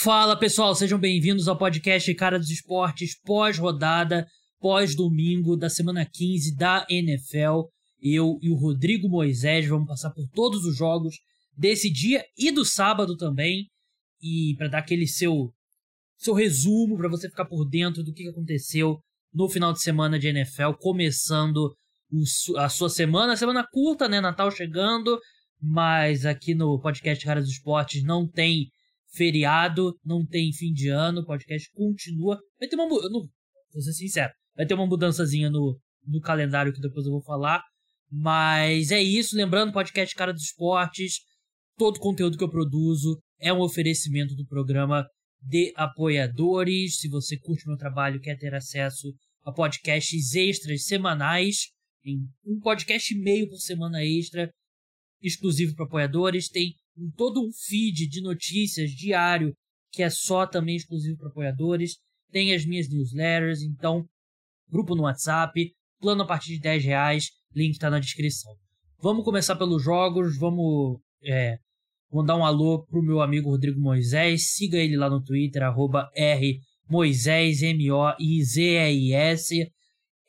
Fala pessoal, sejam bem-vindos ao podcast Cara dos Esportes pós-rodada, pós-domingo da semana 15 da NFL. Eu e o Rodrigo Moisés vamos passar por todos os jogos desse dia e do sábado também. E para dar aquele seu, seu resumo, para você ficar por dentro do que aconteceu no final de semana de NFL, começando a sua semana, semana curta, né? Natal chegando, mas aqui no podcast Cara dos Esportes não tem feriado, não tem fim de ano, o podcast continua. Vai ter uma. Não, vou ser sincero, vai ter uma mudançazinha no, no calendário que depois eu vou falar. Mas é isso, lembrando, podcast Cara dos Esportes, todo conteúdo que eu produzo é um oferecimento do programa de apoiadores. Se você curte meu trabalho quer ter acesso a podcasts extras semanais, em um podcast e meio por semana extra, exclusivo para apoiadores, tem um, todo um feed de notícias diário que é só também exclusivo para apoiadores. Tem as minhas newsletters, então, grupo no WhatsApp, plano a partir de 10 reais, link está na descrição. Vamos começar pelos jogos, vamos é, mandar um alô pro meu amigo Rodrigo Moisés, siga ele lá no Twitter, arroba R Moisés, M-O-I-Z-E-I-S.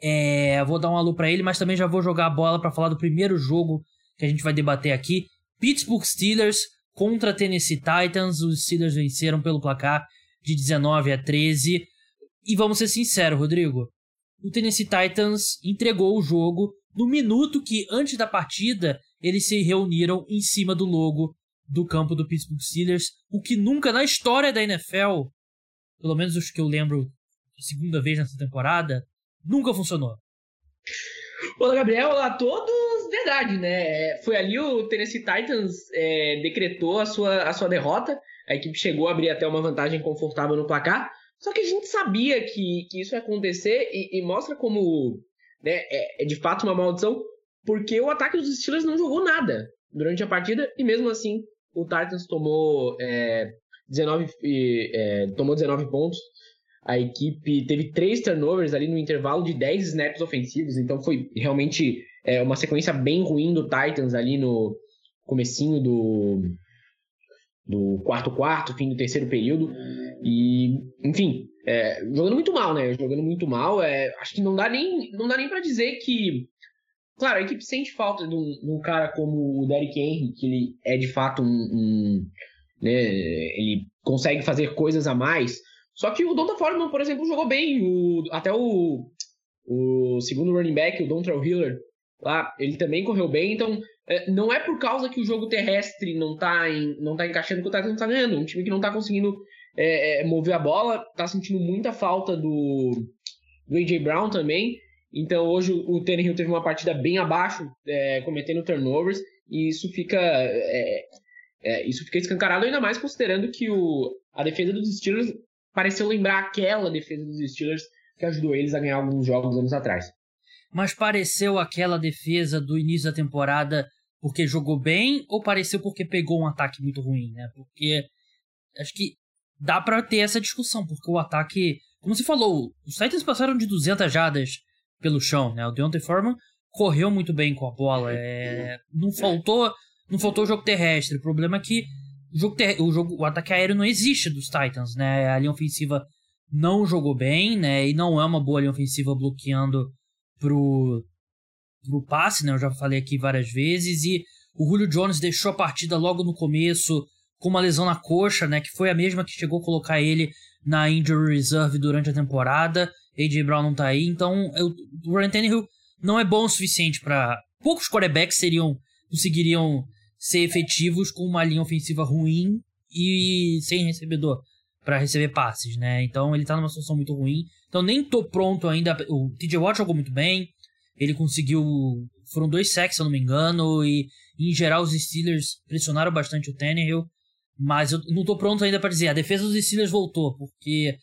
É, vou dar um alô para ele, mas também já vou jogar a bola para falar do primeiro jogo que a gente vai debater aqui, Pittsburgh Steelers contra Tennessee Titans. Os Steelers venceram pelo placar de 19 a 13. E vamos ser sinceros, Rodrigo. O Tennessee Titans entregou o jogo no minuto que, antes da partida, eles se reuniram em cima do logo do campo do Pittsburgh Steelers, o que nunca na história da NFL, pelo menos os que eu lembro segunda vez nessa temporada, nunca funcionou. Olá, Gabriel. Olá a todos verdade, né? É, foi ali o Tennessee Titans é, decretou a sua, a sua derrota. A equipe chegou a abrir até uma vantagem confortável no placar. Só que a gente sabia que, que isso ia acontecer e, e mostra como né, é, é, de fato uma maldição, porque o ataque dos Steelers não jogou nada durante a partida e mesmo assim o Titans tomou, é, 19, é, tomou 19 pontos. A equipe teve três turnovers ali no intervalo de 10 snaps ofensivos, então foi realmente é, uma sequência bem ruim do Titans ali no comecinho do, do quarto quarto, fim do terceiro período. E, enfim, é, jogando muito mal, né? Jogando muito mal. É, acho que não dá nem, não dá nem para dizer que. Claro, a equipe sente falta de um, de um, cara como o Derrick Henry, que ele é de fato um. um né, ele consegue fazer coisas a mais. Só que o Donta Foreman, por exemplo, jogou bem. O, até o, o segundo running back, o Dontrell Hiller, lá, ele também correu bem, então é, não é por causa que o jogo terrestre não tá, em, não tá encaixando que o Titans tá ganhando. Um time que não tá conseguindo é, é, mover a bola, tá sentindo muita falta do, do A.J. Brown também. Então hoje o Tannehill teve uma partida bem abaixo, é, cometendo turnovers, e isso fica, é, é, isso fica escancarado ainda mais considerando que o, a defesa dos Steelers pareceu lembrar aquela defesa dos Steelers que ajudou eles a ganhar alguns jogos anos atrás mas pareceu aquela defesa do início da temporada porque jogou bem ou pareceu porque pegou um ataque muito ruim, né? Porque acho que dá para ter essa discussão, porque o ataque, como você falou, os Titans passaram de 200 jardas pelo chão, né? O Deontay Foreman correu muito bem com a bola, é... não faltou, não faltou jogo terrestre. O problema é que o jogo, ter... o jogo, o ataque aéreo não existe dos Titans, né? A linha ofensiva não jogou bem, né? E não é uma boa linha ofensiva bloqueando pro, pro passe, né? Eu já falei aqui várias vezes. E o Julio Jones deixou a partida logo no começo com uma lesão na coxa, né? Que foi a mesma que chegou a colocar ele na injury reserve durante a temporada. AJ Brown não tá aí, então eu, o Ryan Tannehill não é bom o suficiente para poucos quarterbacks seriam conseguiriam ser efetivos com uma linha ofensiva ruim e sem recebedor para receber passes, né? Então ele tá numa situação muito ruim. Então nem tô pronto ainda. O TJ Watt jogou muito bem. Ele conseguiu. Foram dois sacks, se eu não me engano. E em geral os Steelers pressionaram bastante o Tannehill. Mas eu não tô pronto ainda para dizer. A defesa dos Steelers voltou, porque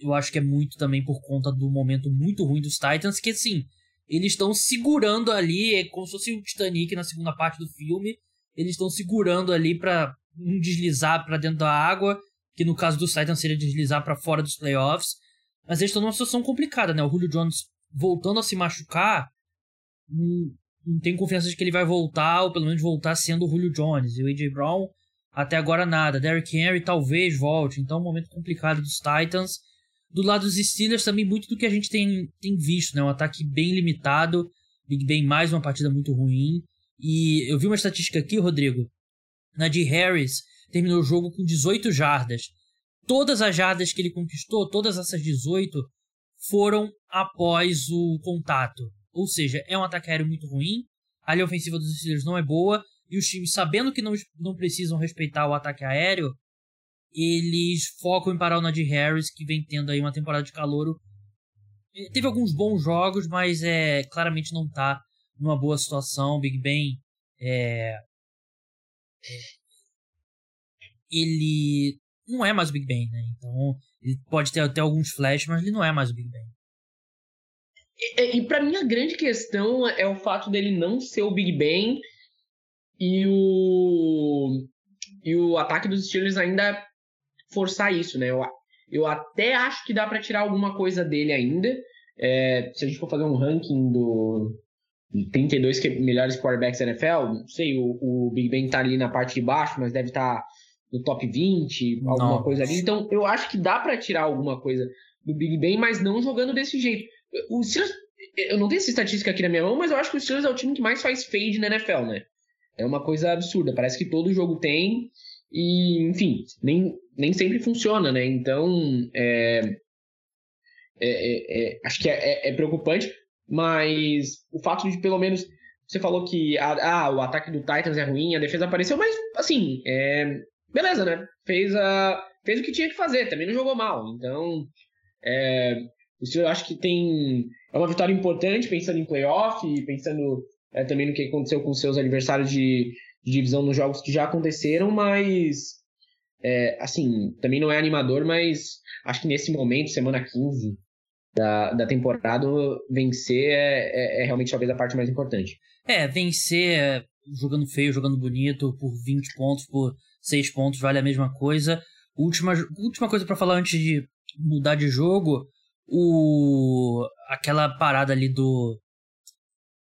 eu acho que é muito também por conta do momento muito ruim dos Titans, que assim, eles estão segurando ali, é como se fosse o Titanic na segunda parte do filme. Eles estão segurando ali para não deslizar para dentro da água que no caso dos Titans seria deslizar para fora dos playoffs. Mas eles estão numa situação complicada, né? O Julio Jones voltando a se machucar, não, não tem confiança de que ele vai voltar, ou pelo menos voltar sendo o Julio Jones. E o A.J. Brown até agora nada. Derrick Henry talvez volte, então um momento complicado dos Titans. Do lado dos Steelers também muito do que a gente tem, tem visto, né? Um ataque bem limitado, Big Ben mais uma partida muito ruim. E eu vi uma estatística aqui, Rodrigo. Na de Harris terminou o jogo com 18 jardas. Todas as jardas que ele conquistou, todas essas 18, foram após o contato. Ou seja, é um ataque aéreo muito ruim. A linha ofensiva dos Steelers não é boa. E os times, sabendo que não, não precisam respeitar o ataque aéreo, eles focam em parar o Najee Harris, que vem tendo aí uma temporada de calouro. Teve alguns bons jogos, mas é claramente não está numa boa situação. Big Ben é, é, ele não é mais o Big Ben, né? Então ele pode ter até alguns flashes, mas ele não é mais o Big Ben. E, e para mim a grande questão é o fato dele não ser o Big Ben e o e o ataque dos Steelers ainda forçar isso, né? Eu, eu até acho que dá para tirar alguma coisa dele ainda. É, se a gente for fazer um ranking do 32 melhores quarterbacks da NFL, não sei, o, o, Big Ben tá ali na parte de baixo, mas deve estar tá no top 20, alguma Nossa. coisa ali. Então eu acho que dá para tirar alguma coisa do Big Ben, mas não jogando desse jeito. O Steelers, eu não tenho essa estatística aqui na minha mão, mas eu acho que o Steelers é o time que mais faz fade na NFL, né? É uma coisa absurda. Parece que todo jogo tem. E, enfim, nem, nem sempre funciona, né? Então, é, é, é, é acho que é, é, é, preocupante, mas o fato de pelo menos. Você falou que ah, o ataque do Titans é ruim, a defesa apareceu, mas assim, é, beleza, né? Fez, a, fez o que tinha que fazer, também não jogou mal. Então, é, acho que tem. É uma vitória importante, pensando em playoff, pensando é, também no que aconteceu com seus adversários de, de divisão nos jogos que já aconteceram, mas é, assim, também não é animador, mas acho que nesse momento, semana 15 da, da temporada, vencer é, é, é realmente talvez a parte mais importante. É, vencer jogando feio, jogando bonito, por 20 pontos, por 6 pontos, vale a mesma coisa. Última, última coisa para falar antes de mudar de jogo, o aquela parada ali do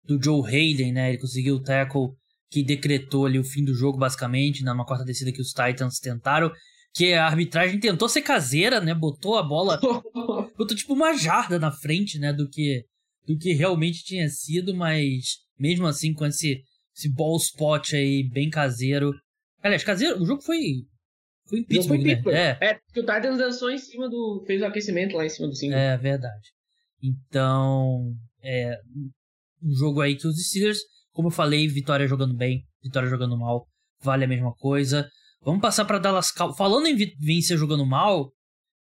do Joe Hayden, né? Ele conseguiu o tackle que decretou ali o fim do jogo, basicamente, numa quarta descida que os Titans tentaram. Que a arbitragem tentou ser caseira, né? Botou a bola. botou tipo uma jarda na frente, né? Do que, do que realmente tinha sido, mas mesmo assim, com esse, esse ball spot aí bem caseiro. Aliás, caseiro, o jogo foi. Foi em Pittsburgh, né? É. é, porque o Titans dançou em cima do. fez o aquecimento lá em cima do símbolo. É, verdade. Então. É, um jogo aí que os Steelers como eu falei, vitória jogando bem, vitória jogando mal, vale a mesma coisa. Vamos passar para Dallas Cowboys. Falando em vencer jogando mal,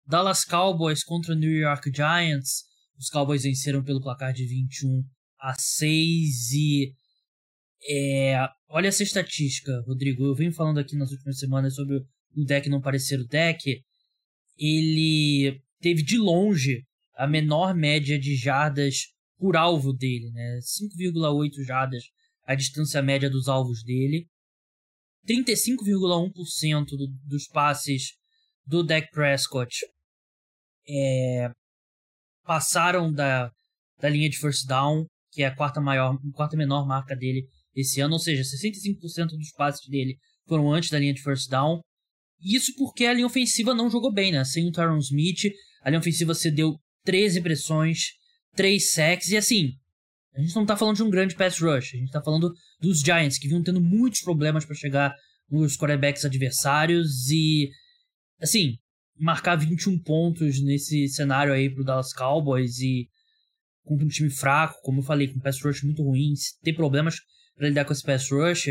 Dallas Cowboys contra New York Giants. Os Cowboys venceram pelo placar de 21 a 6 e é, olha essa estatística, Rodrigo. Eu venho falando aqui nas últimas semanas sobre o deck não parecer o deck. Ele teve de longe a menor média de jardas por alvo dele, né? 5,8 jardas a distância média dos alvos dele. 35,1% do, dos passes do Dak Prescott é, passaram da, da linha de first down, que é a quarta maior, quarta menor marca dele esse ano, ou seja, 65% dos passes dele foram antes da linha de first down. Isso porque a linha ofensiva não jogou bem, né? Sem o Tyron Smith, a linha ofensiva cedeu 13 pressões, 3 sacks e assim, a gente não tá falando de um grande pass rush, a gente tá falando dos Giants, que vinham tendo muitos problemas para chegar nos quarterbacks adversários e, assim, marcar 21 pontos nesse cenário aí pro Dallas Cowboys e contra um time fraco, como eu falei, com pass rush muito ruim, ter problemas para lidar com esse pass rush,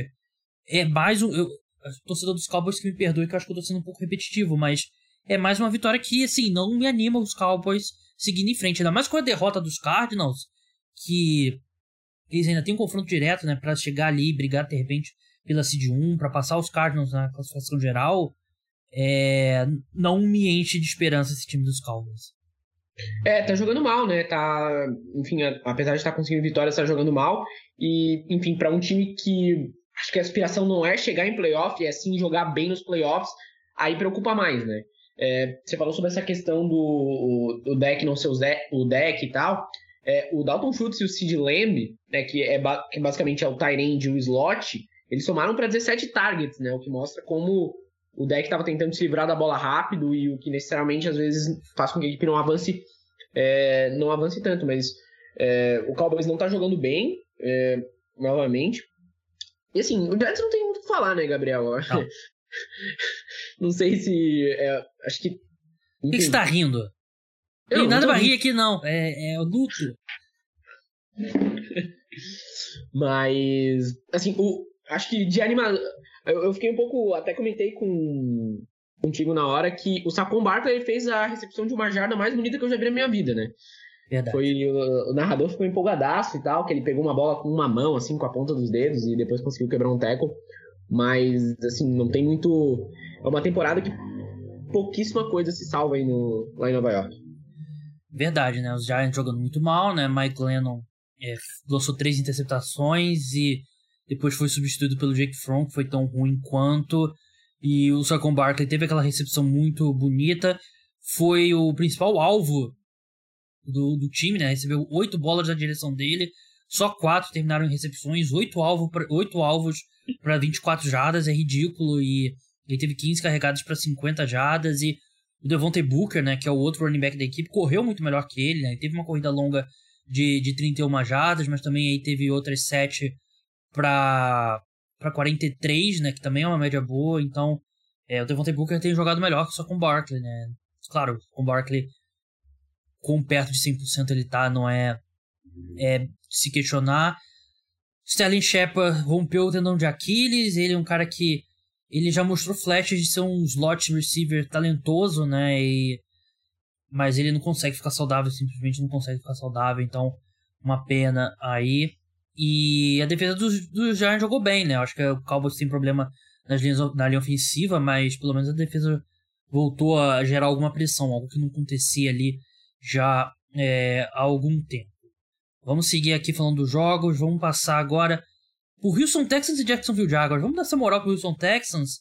é mais um. Eu, torcedor dos Cowboys que me perdoe, que eu acho que eu tô sendo um pouco repetitivo, mas é mais uma vitória que, assim, não me anima os Cowboys seguindo em frente. Ainda mais com a derrota dos Cardinals, que eles ainda têm um confronto direto, né, para chegar ali e brigar de repente pela Seed 1, para passar os Cardinals na classificação geral. É, não me enche de esperança esse time dos Cowboys. É, tá jogando mal, né? Tá, enfim, apesar de estar conseguindo vitórias, tá jogando mal. E, enfim, para um time que acho que a aspiração não é chegar em playoff, é sim jogar bem nos playoffs, aí preocupa mais, né? É, você falou sobre essa questão do, do deck não ser o deck e tal. É, o Dalton Schultz e o Sid Lamb, né, que, é que basicamente é o Tyrande e o slot, eles somaram para 17 targets, né, o que mostra como o deck estava tentando se livrar da bola rápido e o que necessariamente às vezes faz com que a equipe não avance, é, não avance tanto, mas é, o Cowboys não está jogando bem, é, novamente. E assim, o Giants não tem muito o que falar, né, Gabriel? Não, não sei se. É, acho que. Por que, você tá rindo? Eu, tem nada pra rir aqui, não. É, é o luto. Mas, assim, o, acho que de animar. Eu, eu, fiquei um pouco. Até comentei com contigo na hora que o Saquon Barkley fez a recepção de uma jarda mais bonita que eu já vi na minha vida, né? Verdade. Foi, o, o, narrador ficou empolgadaço e tal, que ele pegou uma bola com uma mão, assim, com a ponta dos dedos, e depois conseguiu quebrar um tackle. Mas, assim, não tem muito. É uma temporada que pouquíssima coisa se salva aí no, lá em Nova York. Verdade, né? Os Giants jogando muito mal, né? Mike Lennon é, lançou três interceptações e depois foi substituído pelo Jake Fromm, que foi tão ruim quanto. E o Saquon Barkley teve aquela recepção muito bonita. Foi o principal alvo do, do time, né? Recebeu oito bolas na direção dele. Só quatro terminaram em recepções, oito, alvo alvos para 24 jadas, é ridículo. E ele teve 15 carregados para 50 jadas. E o Devontae Booker, né, que é o outro running back da equipe, correu muito melhor que ele. Né? Ele teve uma corrida longa de, de 31 jadas, mas também aí teve outras 7 para 43, né, que também é uma média boa. Então, é, o Devontae Booker tem jogado melhor só com o Barkley, né? Claro, com o Barkley com perto de 100% ele tá, não é, é se questionar. Sterling Shepard rompeu o tendão de Aquiles, ele é um cara que ele já mostrou flashes de ser um slot receiver talentoso, né? E, mas ele não consegue ficar saudável, simplesmente não consegue ficar saudável, então uma pena aí. E a defesa dos do Giants jogou bem, né? Acho que o Cowboys tem problema nas linhas, na linha ofensiva, mas pelo menos a defesa voltou a gerar alguma pressão, algo que não acontecia ali já é, há algum tempo. Vamos seguir aqui falando dos jogos, vamos passar agora por Houston Texans e Jacksonville Jaguars. Vamos dar essa moral pro Houston Texans,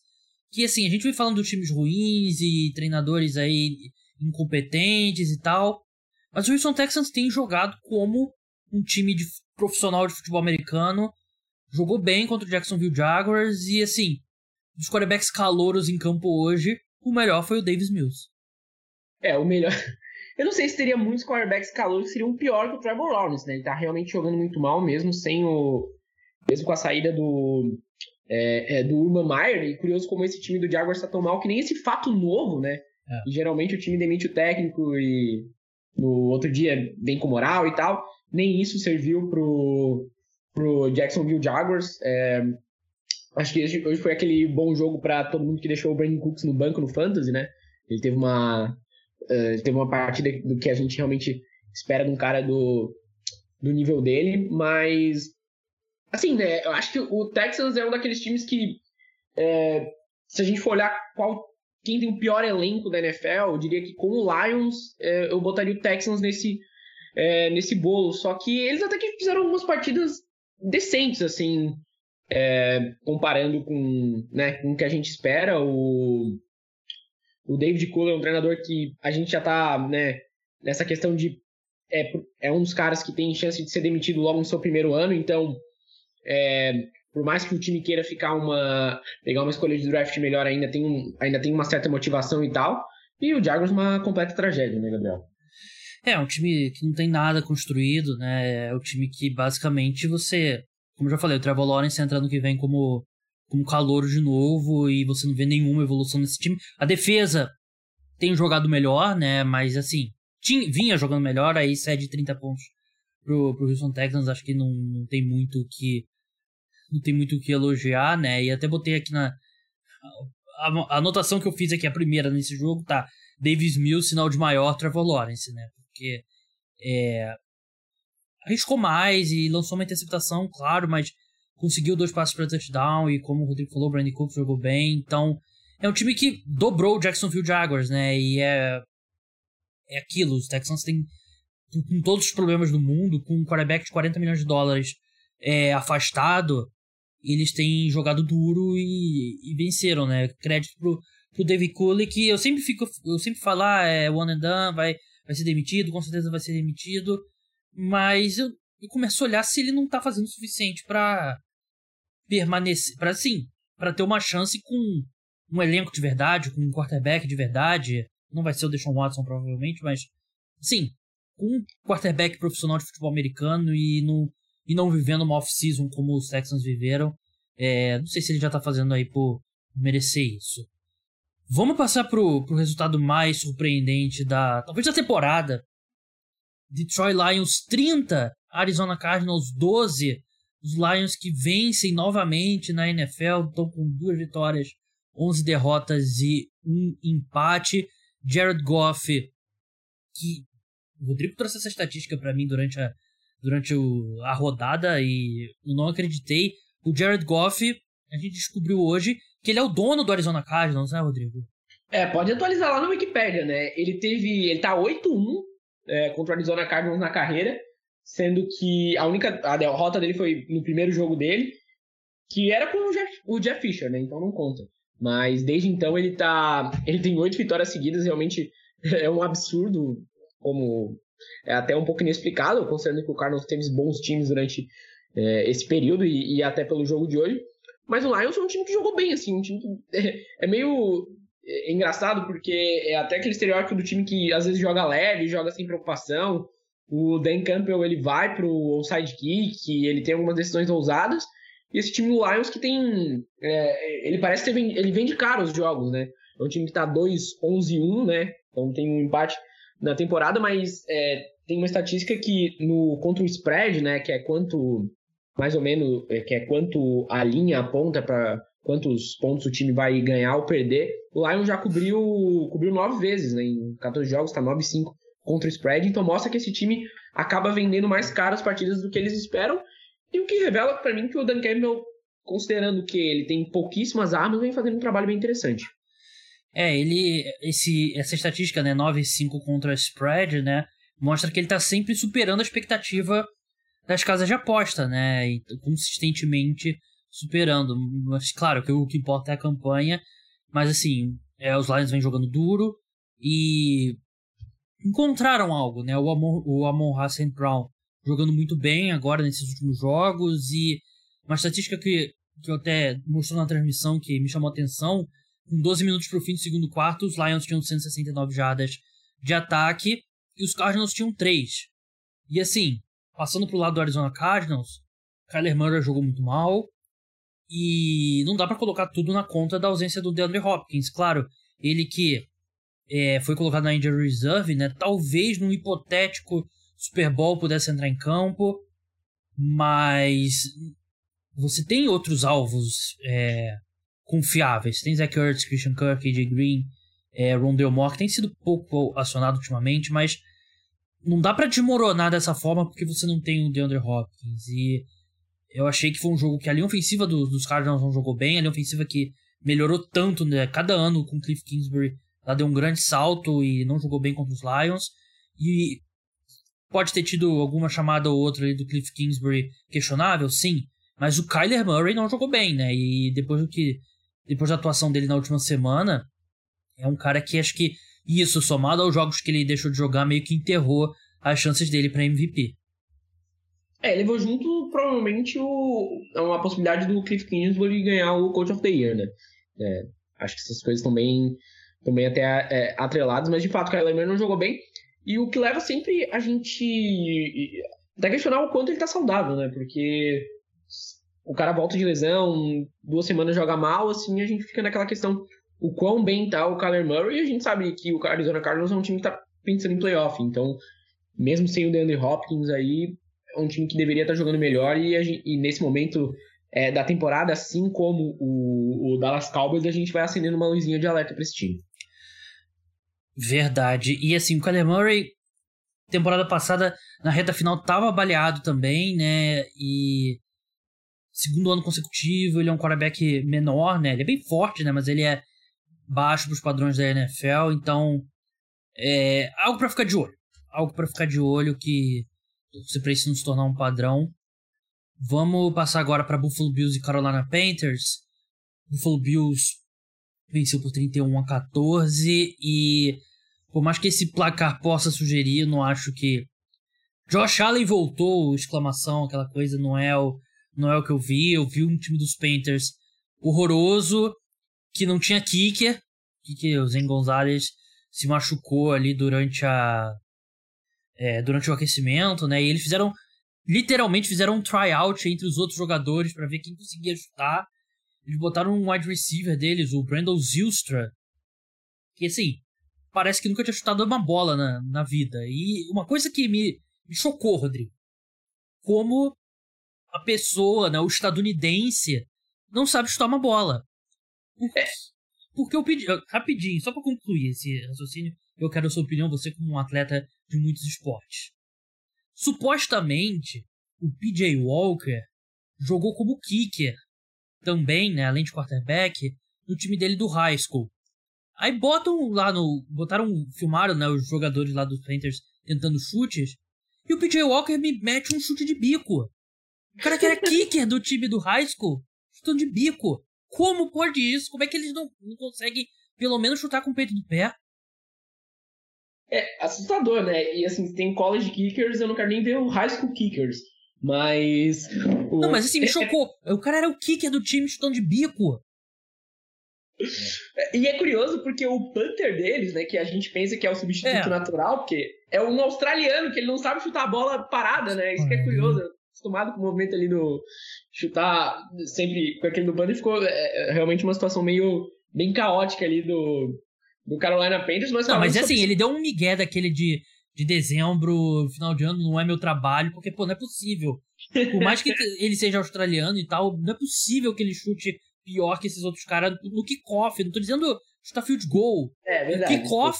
que assim, a gente vem falando dos times ruins e treinadores aí incompetentes e tal, mas o Houston Texans tem jogado como um time de profissional de futebol americano, jogou bem contra o Jacksonville Jaguars e assim, dos quarterbacks calouros em campo hoje, o melhor foi o Davis Mills. É, o melhor. Eu não sei se teria muitos quarterbacks calouros que seriam pior que o Trevor Lawrence, né? Ele tá realmente jogando muito mal, mesmo sem o. Mesmo com a saída do. É, é, do Urban Meyer, e curioso como esse time do Jaguars tá tão mal que nem esse fato novo, né? É. E geralmente o time demite o técnico e no outro dia vem com moral e tal. Nem isso serviu pro, pro Jacksonville Jaguars. É, acho que hoje foi aquele bom jogo para todo mundo que deixou o Brandon Cooks no banco no Fantasy, né? Ele teve uma, uh, teve uma partida do que a gente realmente espera de um cara do, do nível dele, mas assim, né? Eu acho que o Texans é um daqueles times que, é, se a gente for olhar qual quem tem o pior elenco da NFL, eu diria que com o Lions é, eu botaria o Texans nesse é, nesse bolo. Só que eles até que fizeram algumas partidas decentes, assim, é, comparando com, né, com o que a gente espera. O, o David Cole é um treinador que a gente já tá né, nessa questão de. É, é um dos caras que tem chance de ser demitido logo no seu primeiro ano, então. É, por mais que o time queira ficar uma pegar uma escolha de draft melhor ainda tem um, ainda tem uma certa motivação e tal e o Jaguars uma completa tragédia né Gabriel é, um time que não tem nada construído, né? É o time que basicamente você, como já falei, o Trevor Lawrence entra no que vem como, como calor de novo e você não vê nenhuma evolução nesse time. A defesa tem jogado melhor, né? Mas assim, tinha, vinha jogando melhor, aí cede 30 pontos pro, pro Houston Texans, acho que não, não tem muito o que. Não tem muito o que elogiar, né? E até botei aqui na. A, a anotação que eu fiz aqui, a primeira nesse jogo, tá. Davis Mills, sinal de maior, Trevor Lawrence, né? Porque é, arriscou mais e lançou uma interceptação, claro, mas conseguiu dois passos para touchdown e como o Rodrigo falou, o Brandon Cook jogou bem, então é um time que dobrou o Jacksonville Jaguars, né? E é é aquilo, os Texans têm com todos os problemas do mundo, com um quarterback de 40 milhões de dólares é, afastado, eles têm jogado duro e, e venceram, né? Crédito pro, pro David Cooley, que eu sempre fico, eu sempre falo, ah, é one and done, vai, vai ser demitido, com certeza vai ser demitido. Mas eu, eu começo a olhar se ele não tá fazendo o suficiente para permanecer, para sim, para ter uma chance com um elenco de verdade, com um quarterback de verdade. Não vai ser o Deshaun Watson, provavelmente, mas sim, com um quarterback profissional de futebol americano e, no, e não vivendo uma off-season como os Texans viveram. É, não sei se ele já tá fazendo aí por merecer isso. Vamos passar pro, pro resultado mais surpreendente da. talvez da temporada. Detroit Lions 30, Arizona Cardinals 12. Os Lions que vencem novamente na NFL, estão com duas vitórias, 11 derrotas e um empate. Jared Goff, que o Rodrigo trouxe essa estatística para mim durante a, durante o, a rodada e eu não acreditei. O Jared Goff, a gente descobriu hoje que ele é o dono do Arizona Cardinals, né, Rodrigo? É, pode atualizar lá no Wikipedia, né? Ele teve. Ele tá 8-1 é, contra o Arizona Cardinals na carreira, sendo que a única. A derrota dele foi no primeiro jogo dele, que era com o Jeff, o Jeff Fisher, né? Então não conta. Mas desde então ele tá. Ele tem oito vitórias seguidas, realmente é um absurdo, como. É até um pouco inexplicável, considerando que o Cardinals teve bons times durante é, esse período e, e, até pelo jogo de hoje. Mas o Lions é um time que jogou bem, assim, um time que é, é meio é engraçado porque é até aquele estereótipo do time que às vezes joga leve, joga sem preocupação. O Dan Campbell ele vai pro sidekick, ele tem algumas decisões ousadas. E esse time do Lions que tem. É, ele parece ter ele vende caro os jogos, né? É um time que tá 2-11-1, né? Então tem um empate na temporada, mas é, tem uma estatística que no contra o spread, né? Que é quanto. Mais ou menos, é, que é quanto a linha aponta para quantos pontos o time vai ganhar ou perder. O Lions já cobriu cobriu nove vezes, né? Em 14 jogos, tá 9-5 contra o spread. Então mostra que esse time acaba vendendo mais caro as partidas do que eles esperam. E o que revela para mim que o Dan Campbell, considerando que ele tem pouquíssimas armas, vem fazendo um trabalho bem interessante. É, ele. Esse, essa estatística, né? 9-5 contra spread, né? Mostra que ele tá sempre superando a expectativa das casas de aposta, né? E consistentemente superando. Mas claro que o que importa é a campanha. Mas assim, é, os Lions vêm jogando duro e encontraram algo, né? O Amon, o Amon Hassan Brown jogando muito bem agora nesses últimos jogos e uma estatística que, que eu até mostrou na transmissão que me chamou a atenção, com 12 minutos para o fim do segundo quarto, os Lions tinham 169 jardas de ataque e os Cardinals tinham 3. E assim, passando pro lado do Arizona Cardinals, Kyler Murray jogou muito mal, e não dá para colocar tudo na conta da ausência do DeAndre Hopkins. Claro, ele que é, foi colocado na injury reserve, né? Talvez num hipotético Super Bowl pudesse entrar em campo, mas você tem outros alvos é, confiáveis. Tem Zach Ertz, Christian Kirk, AJ Green, é, Rondell Moore, que tem sido pouco acionado ultimamente, mas não dá para desmoronar dessa forma porque você não tem o DeAndre Hopkins. E eu achei que foi um jogo que a linha ofensiva do, dos Cardinals não jogou bem, a linha ofensiva que melhorou tanto, né? Cada ano com o Cliff Kingsbury, ela deu um grande salto e não jogou bem contra os Lions. E pode ter tido alguma chamada ou outra do Cliff Kingsbury questionável, sim. Mas o Kyler Murray não jogou bem, né? E depois do que. Depois da atuação dele na última semana, é um cara que acho que isso, somado aos jogos que ele deixou de jogar, meio que enterrou as chances dele para MVP. É, levou junto provavelmente o, é uma possibilidade do Cliff Kingsbury ganhar o Coach of the Year, né? É, acho que essas coisas estão bem até é, atreladas, mas de fato o Kyler Murray não jogou bem. E o que leva sempre a gente até questionar o quanto ele tá saudável, né? Porque o cara volta de lesão, duas semanas joga mal, assim, a gente fica naquela questão o quão bem tá o Kyler Murray, a gente sabe que o Arizona Cardinals é um time que tá pensando em playoff, então mesmo sem o DeAndre Hopkins aí, é um time que deveria estar jogando melhor e, e nesse momento é, da temporada, assim como o, o, Dallas Cowboys, a gente vai acendendo uma luzinha de alerta para esse time. Verdade. E assim, o Kyler Murray, temporada passada, na reta final, estava baleado também, né? E segundo ano consecutivo, ele é um quarterback menor, né? Ele é bem forte, né? Mas ele é baixo para os padrões da NFL, então é algo para ficar de olho. Algo para ficar de olho que você precisa se tornar um padrão. Vamos passar agora para Buffalo Bills e Carolina Panthers. Buffalo Bills venceu por 31 a 14 e por mais que esse placar possa sugerir, não acho que Josh Allen voltou, exclamação, aquela coisa não é o não é o que eu vi. Eu vi um time dos Panthers horroroso que não tinha kicker, que o Zen Gonzalez se machucou ali durante a é, durante o aquecimento, né? E eles fizeram literalmente fizeram um tryout entre os outros jogadores para ver quem conseguia chutar. Eles botaram um wide receiver deles, o Brandon Zilstra, que assim, parece que nunca tinha chutado uma bola na, na vida. E uma coisa que me, me chocou, Rodrigo, como a pessoa, né, o estadunidense, não sabe chutar uma bola. Porque, é. porque eu pedi. Rapidinho, só para concluir esse raciocínio, eu quero a sua opinião, você como um atleta de muitos esportes. Supostamente, o PJ Walker jogou como kicker também, né, além de quarterback, no time dele do high school. Aí botam lá no. Botaram. Filmaram, né? Os jogadores lá dos Panthers tentando chutes. E o PJ Walker me mete um chute de bico. O cara que era kicker do time do high school, chutando de bico. Como pode isso? Como é que eles não, não conseguem pelo menos chutar com o peito do pé? É assustador, né? E assim, tem college kickers, eu não quero nem ver o high school kickers. Mas. O... Não, mas assim, me chocou. O cara era o kicker do time chutando de bico. E é curioso porque o punter deles, né, que a gente pensa que é o substituto é. natural, porque é um australiano que ele não sabe chutar a bola parada, né? Isso que é curioso. Acostumado com o movimento ali do chutar sempre com aquele do punter, ficou é, é, realmente uma situação meio bem caótica ali do, do Carolina Panthers. Mas não, mas é assim, ele deu um migué daquele de, de dezembro, final de ano, não é meu trabalho, porque, pô, não é possível. Por mais que ele seja australiano e tal, não é possível que ele chute pior que esses outros caras no kickoff. Não tô dizendo chutar field goal. É, verdade. Kickoff.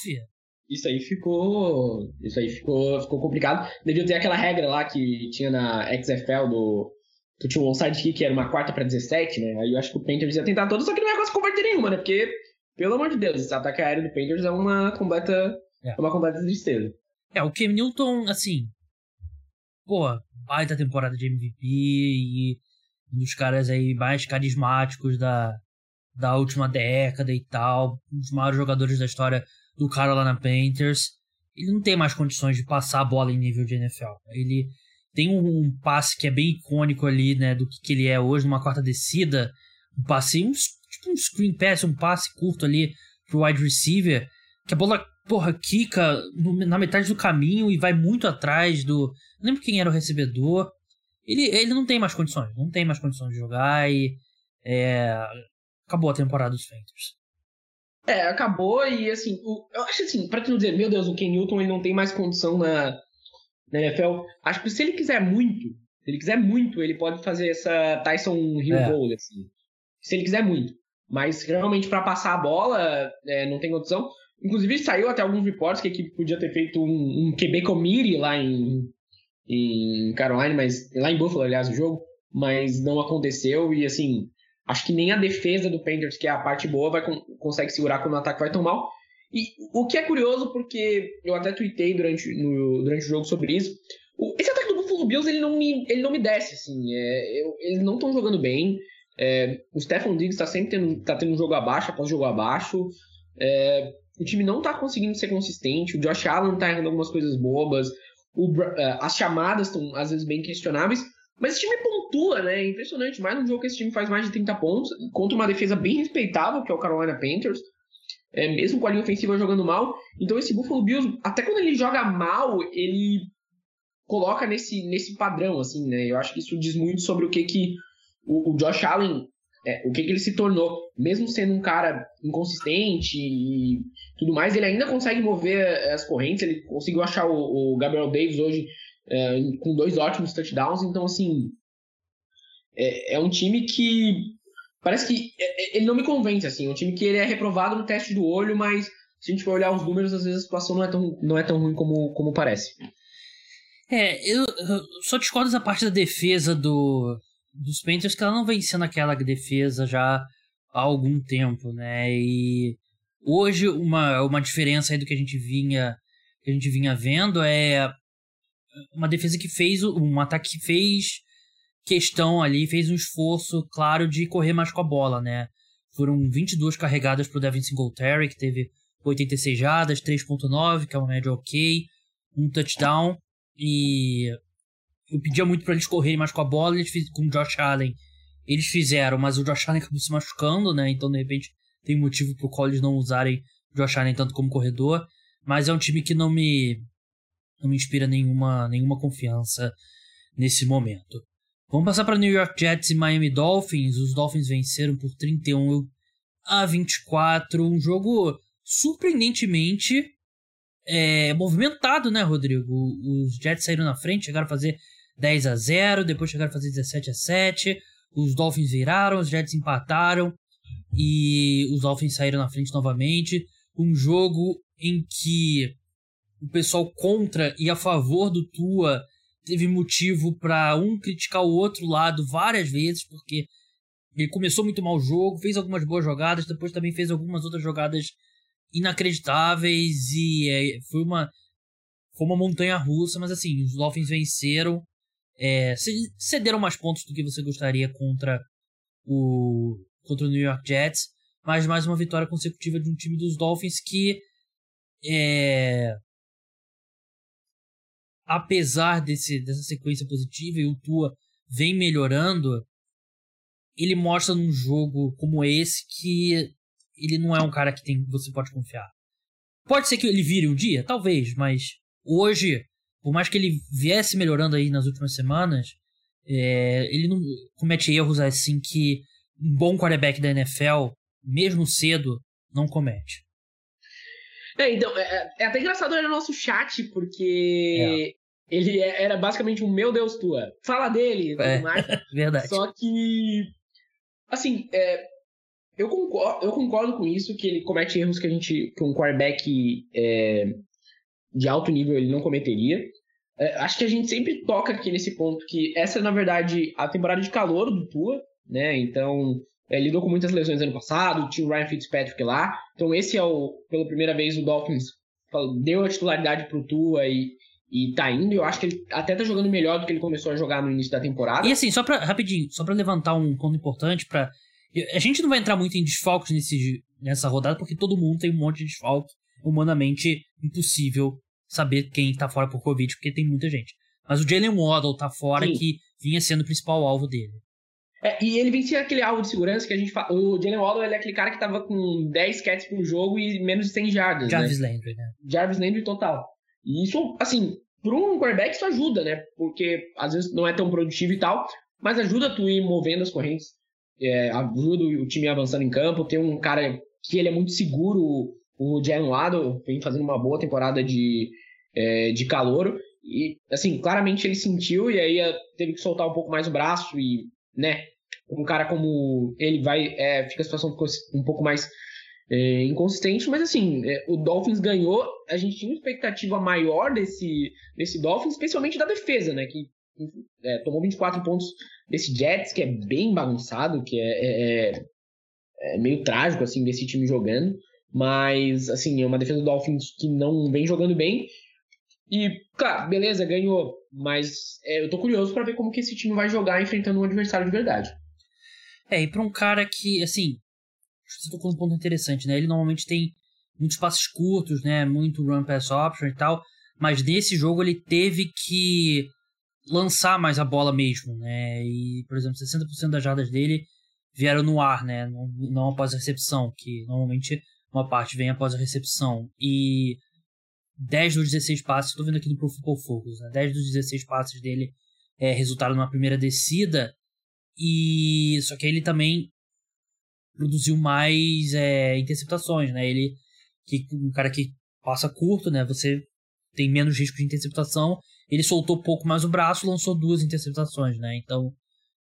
Isso aí ficou. Isso aí ficou, ficou complicado. Devia ter aquela regra lá que tinha na XFL do. Tu tinha um onside kick que era uma quarta para 17, né? Aí eu acho que o Panthers ia tentar todo, só que não ia conseguir converter nenhuma, né? Porque, pelo amor de Deus, esse ataque aéreo do Panthers é uma completa. É. Uma completa tristeza. É, o Cam Newton, assim. Pô, baita temporada de MVP e um dos caras aí mais carismáticos da, da última década e tal, um dos maiores jogadores da história do Carolina Panthers. Ele não tem mais condições de passar a bola em nível de NFL. Ele tem um, um passe que é bem icônico ali, né, do que, que ele é hoje numa quarta descida, um passe, um, tipo um screen pass, um passe curto ali pro wide receiver, que a bola, porra, quica na metade do caminho e vai muito atrás do. Não lembro quem era o recebedor. Ele, ele não tem mais condições, não tem mais condições de jogar e é, acabou a temporada dos Panthers. É, acabou e assim, o, eu acho assim, pra te não dizer, meu Deus, o Ken Newton ele não tem mais condição na, na NFL, acho que se ele quiser muito, se ele quiser muito, ele pode fazer essa Tyson Hill é. Bowl, assim. Se ele quiser muito. Mas realmente para passar a bola, é, não tem condição. Inclusive saiu até alguns reportes que a equipe podia ter feito um, um QB committee lá em, em Carolina, mas lá em Buffalo, aliás, o jogo, mas não aconteceu e assim, acho que nem a defesa do Panthers, que é a parte boa, vai consegue segurar quando o ataque vai tão mal. E o que é curioso, porque eu até tuitei durante, no, durante o jogo sobre isso, esse ataque do Buffalo Bills ele não me, ele não me desce, assim, é, eu, eles não estão jogando bem. É, o Stephen Diggs está sempre tendo, tá tendo um jogo abaixo após jogo abaixo. É, o time não está conseguindo ser consistente. O Josh Allen está errando algumas coisas bobas. O, uh, as chamadas estão às vezes bem questionáveis, mas esse time pontua, né? É impressionante. Mais um jogo que esse time faz mais de 30 pontos contra uma defesa bem respeitável, que é o Carolina Panthers. É, mesmo com a linha ofensiva jogando mal. Então esse Buffalo Bills, até quando ele joga mal, ele coloca nesse, nesse padrão, assim, né? Eu acho que isso diz muito sobre o que, que o, o Josh Allen é, o que, que ele se tornou. Mesmo sendo um cara inconsistente e tudo mais, ele ainda consegue mover é, as correntes. Ele conseguiu achar o, o Gabriel Davis hoje é, com dois ótimos touchdowns. Então, assim, é, é, um time que parece que é, é, ele não me convence. Assim, é um time que ele é reprovado no teste do olho, mas se a gente for olhar os números, às vezes a situação não é tão, não é tão ruim como, como parece. É, eu, eu só discordo da parte da defesa do, dos Panthers que ela não vem sendo aquela defesa já há algum tempo, né? E hoje uma, uma diferença aí do que a gente vinha que a gente vinha vendo é uma defesa que fez um ataque que fez questão ali, fez um esforço claro de correr mais com a bola, né? Foram 22 carregadas pro Devin Singletary, que teve 86 jardas, 3.9, que é uma média ok, um touchdown e eu pedia muito para eles correrem mais com a bola, eles fiz, com o Josh Allen. Eles fizeram, mas o Josh Allen acabou se machucando, né? Então, de repente, tem motivo pro Collins não usarem Josh Allen tanto como corredor, mas é um time que não me não me inspira nenhuma nenhuma confiança nesse momento. Vamos passar para New York Jets e Miami Dolphins. Os Dolphins venceram por 31 a 24, um jogo surpreendentemente é, movimentado, né, Rodrigo? Os Jets saíram na frente, chegaram a fazer 10 a 0, depois chegaram a fazer 17 a 7. Os Dolphins viraram, os Jets empataram e os Dolphins saíram na frente novamente. Um jogo em que o pessoal contra e a favor do Tua teve motivo para um criticar o outro lado várias vezes, porque ele começou muito mal o jogo, fez algumas boas jogadas, depois também fez algumas outras jogadas inacreditáveis e é, foi uma foi uma montanha russa, mas assim, os Dolphins venceram, é, cederam mais pontos do que você gostaria contra o contra o New York Jets, mas mais uma vitória consecutiva de um time dos Dolphins que é, apesar desse, dessa sequência positiva e o Tua vem melhorando, ele mostra num jogo como esse que ele não é um cara que tem, você pode confiar. Pode ser que ele vire um dia, talvez, mas hoje, por mais que ele viesse melhorando aí nas últimas semanas, é, ele não comete erros assim que um bom quarterback da NFL, mesmo cedo, não comete. É, então, é, é até engraçado olhar no nosso chat, porque é. ele é, era basicamente um meu Deus tua. Fala dele, é, verdade. Só que, assim, é, eu concordo, eu concordo com isso, que ele comete erros que a gente, que um quarterback é, de alto nível ele não cometeria. É, acho que a gente sempre toca aqui nesse ponto que essa é, na verdade, a temporada de calor do Tua, né? Então, é, lidou com muitas lesões ano passado, tinha o Ryan Fitzpatrick lá. Então, esse é o, pela primeira vez, o Dolphins deu a titularidade pro Tua e, e tá indo. Eu acho que ele até tá jogando melhor do que ele começou a jogar no início da temporada. E assim, só pra, rapidinho, só pra levantar um ponto importante para a gente não vai entrar muito em desfalques nesse, nessa rodada, porque todo mundo tem um monte de desfalque. Humanamente impossível saber quem tá fora por Covid, porque tem muita gente. Mas o Jalen Waddle tá fora, Sim. que vinha sendo o principal alvo dele. É, e ele vencia aquele alvo de segurança que a gente fala. O Jalen Waddle ele é aquele cara que tava com 10 catches por jogo e menos de 100 jardas. Jarvis né? Landry, né? Jarvis Landry total. E isso, assim, para um quarterback isso ajuda, né? Porque às vezes não é tão produtivo e tal, mas ajuda tu ir movendo as correntes é, ajuda o time avançando em campo. Tem um cara que ele é muito seguro, o Jalen Waddle, vem fazendo uma boa temporada de, é, de calor. E, assim, claramente ele sentiu e aí é, teve que soltar um pouco mais o braço e, né, um cara como ele vai, é, fica a situação um pouco mais é, inconsistente, mas assim, é, o Dolphins ganhou, a gente tinha uma expectativa maior desse, desse Dolphins, especialmente da defesa, né, que é, tomou 24 pontos desse Jets, que é bem bagunçado, que é, é, é, é meio trágico, assim, desse time jogando. Mas, assim, é uma defesa do Dolphins que não vem jogando bem. E, claro, beleza, ganhou. Mas eu tô curioso para ver como que esse time vai jogar enfrentando um adversário de verdade. É, e pra um cara que, assim, você tocou um ponto interessante, né? Ele normalmente tem muitos passes curtos, né? Muito run pass option e tal. Mas nesse jogo ele teve que lançar mais a bola mesmo, né? E, por exemplo, 60% das jardas dele vieram no ar, né? Não, não após a recepção, que normalmente uma parte vem após a recepção. E 10 dos 16 passes, estou vendo aqui no Pro Football Focus, né? 10 dos 16 passes dele é, resultaram numa primeira descida. E só que ele também produziu mais é, interceptações, né? Ele que um cara que passa curto, né? Você tem menos risco de interceptação ele soltou pouco mais o braço, lançou duas interceptações, né? Então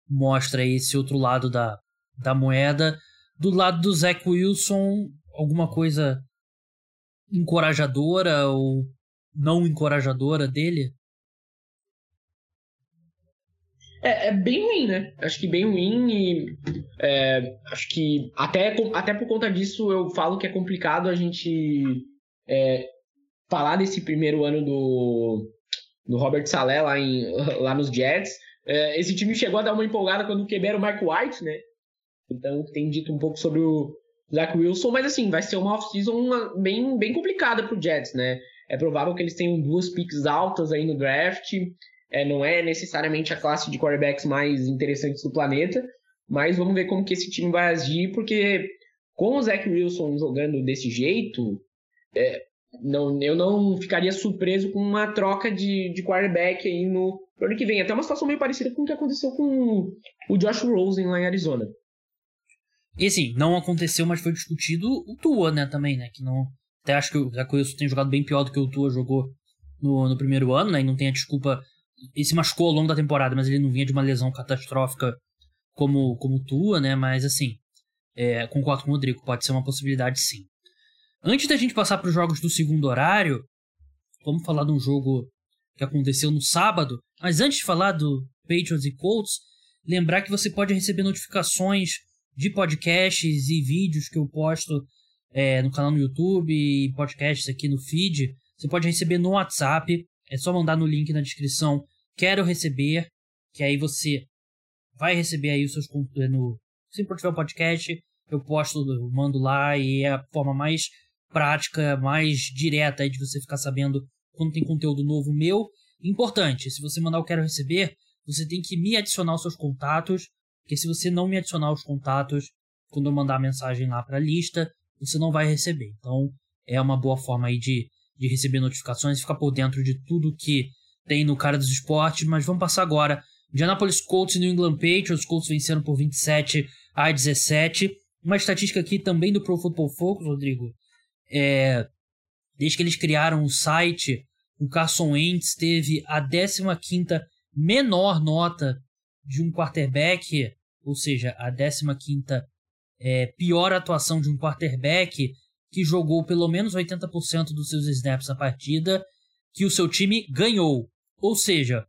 mostra esse outro lado da, da moeda. Do lado do Zach Wilson, alguma coisa encorajadora ou não encorajadora dele? É, é, bem ruim, né? Acho que bem ruim e é, acho que até, até por conta disso eu falo que é complicado a gente é, falar desse primeiro ano do, do Robert Saleh lá, em, lá nos Jets. É, esse time chegou a dar uma empolgada quando quebraram o Mark White, né? Então tem dito um pouco sobre o Zach Wilson, mas assim, vai ser uma off-season bem, bem complicada pro Jets, né? É provável que eles tenham duas picks altas aí no draft. É, não é necessariamente a classe de quarterbacks mais interessantes do planeta, mas vamos ver como que esse time vai agir, porque com o Zach Wilson jogando desse jeito, é, não, eu não ficaria surpreso com uma troca de, de quarterback aí no, no ano que vem. Até uma situação meio parecida com o que aconteceu com o Josh Rosen lá em Arizona. E assim, não aconteceu, mas foi discutido o Tua, né, também, né? Que não. Até acho que o Zach Wilson tem jogado bem pior do que o Tua jogou no, no primeiro ano, né? E não tem a desculpa. Ele se machucou ao longo da temporada, mas ele não vinha de uma lesão catastrófica como, como Tua, né? Mas assim, é, concordo com o Rodrigo, pode ser uma possibilidade sim. Antes da gente passar para os jogos do segundo horário, vamos falar de um jogo que aconteceu no sábado. Mas antes de falar do Patriots e Colts, lembrar que você pode receber notificações de podcasts e vídeos que eu posto é, no canal no YouTube e podcasts aqui no feed. Você pode receber no WhatsApp. É só mandar no link na descrição. Quero receber, que aí você vai receber aí os seus no se tiver um podcast, eu posto, eu mando lá e é a forma mais prática, mais direta aí de você ficar sabendo quando tem conteúdo novo meu. Importante, se você mandar o quero receber, você tem que me adicionar os seus contatos, porque se você não me adicionar os contatos, quando eu mandar a mensagem lá para a lista, você não vai receber. Então, é uma boa forma aí de, de receber notificações e ficar por dentro de tudo que tem no cara dos esportes. Mas vamos passar agora. Indianapolis Colts e New England Patriots. Os Colts venceram por 27 a 17. Uma estatística aqui também do Pro Football Focus, Rodrigo. É, desde que eles criaram o site, o Carson Wentz teve a 15ª menor nota de um quarterback, ou seja, a 15ª é, pior atuação de um quarterback que jogou pelo menos 80% dos seus snaps na partida que o seu time ganhou. Ou seja,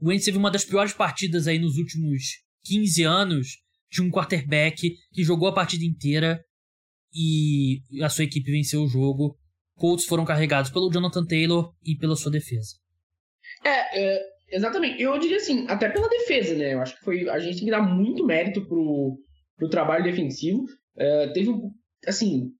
o Wentz teve uma das piores partidas aí nos últimos 15 anos de um quarterback que jogou a partida inteira e a sua equipe venceu o jogo. Colts foram carregados pelo Jonathan Taylor e pela sua defesa. É, é, exatamente. Eu diria assim, até pela defesa, né? Eu acho que foi. A gente tem que dar muito mérito pro, pro trabalho defensivo. É, teve, assim,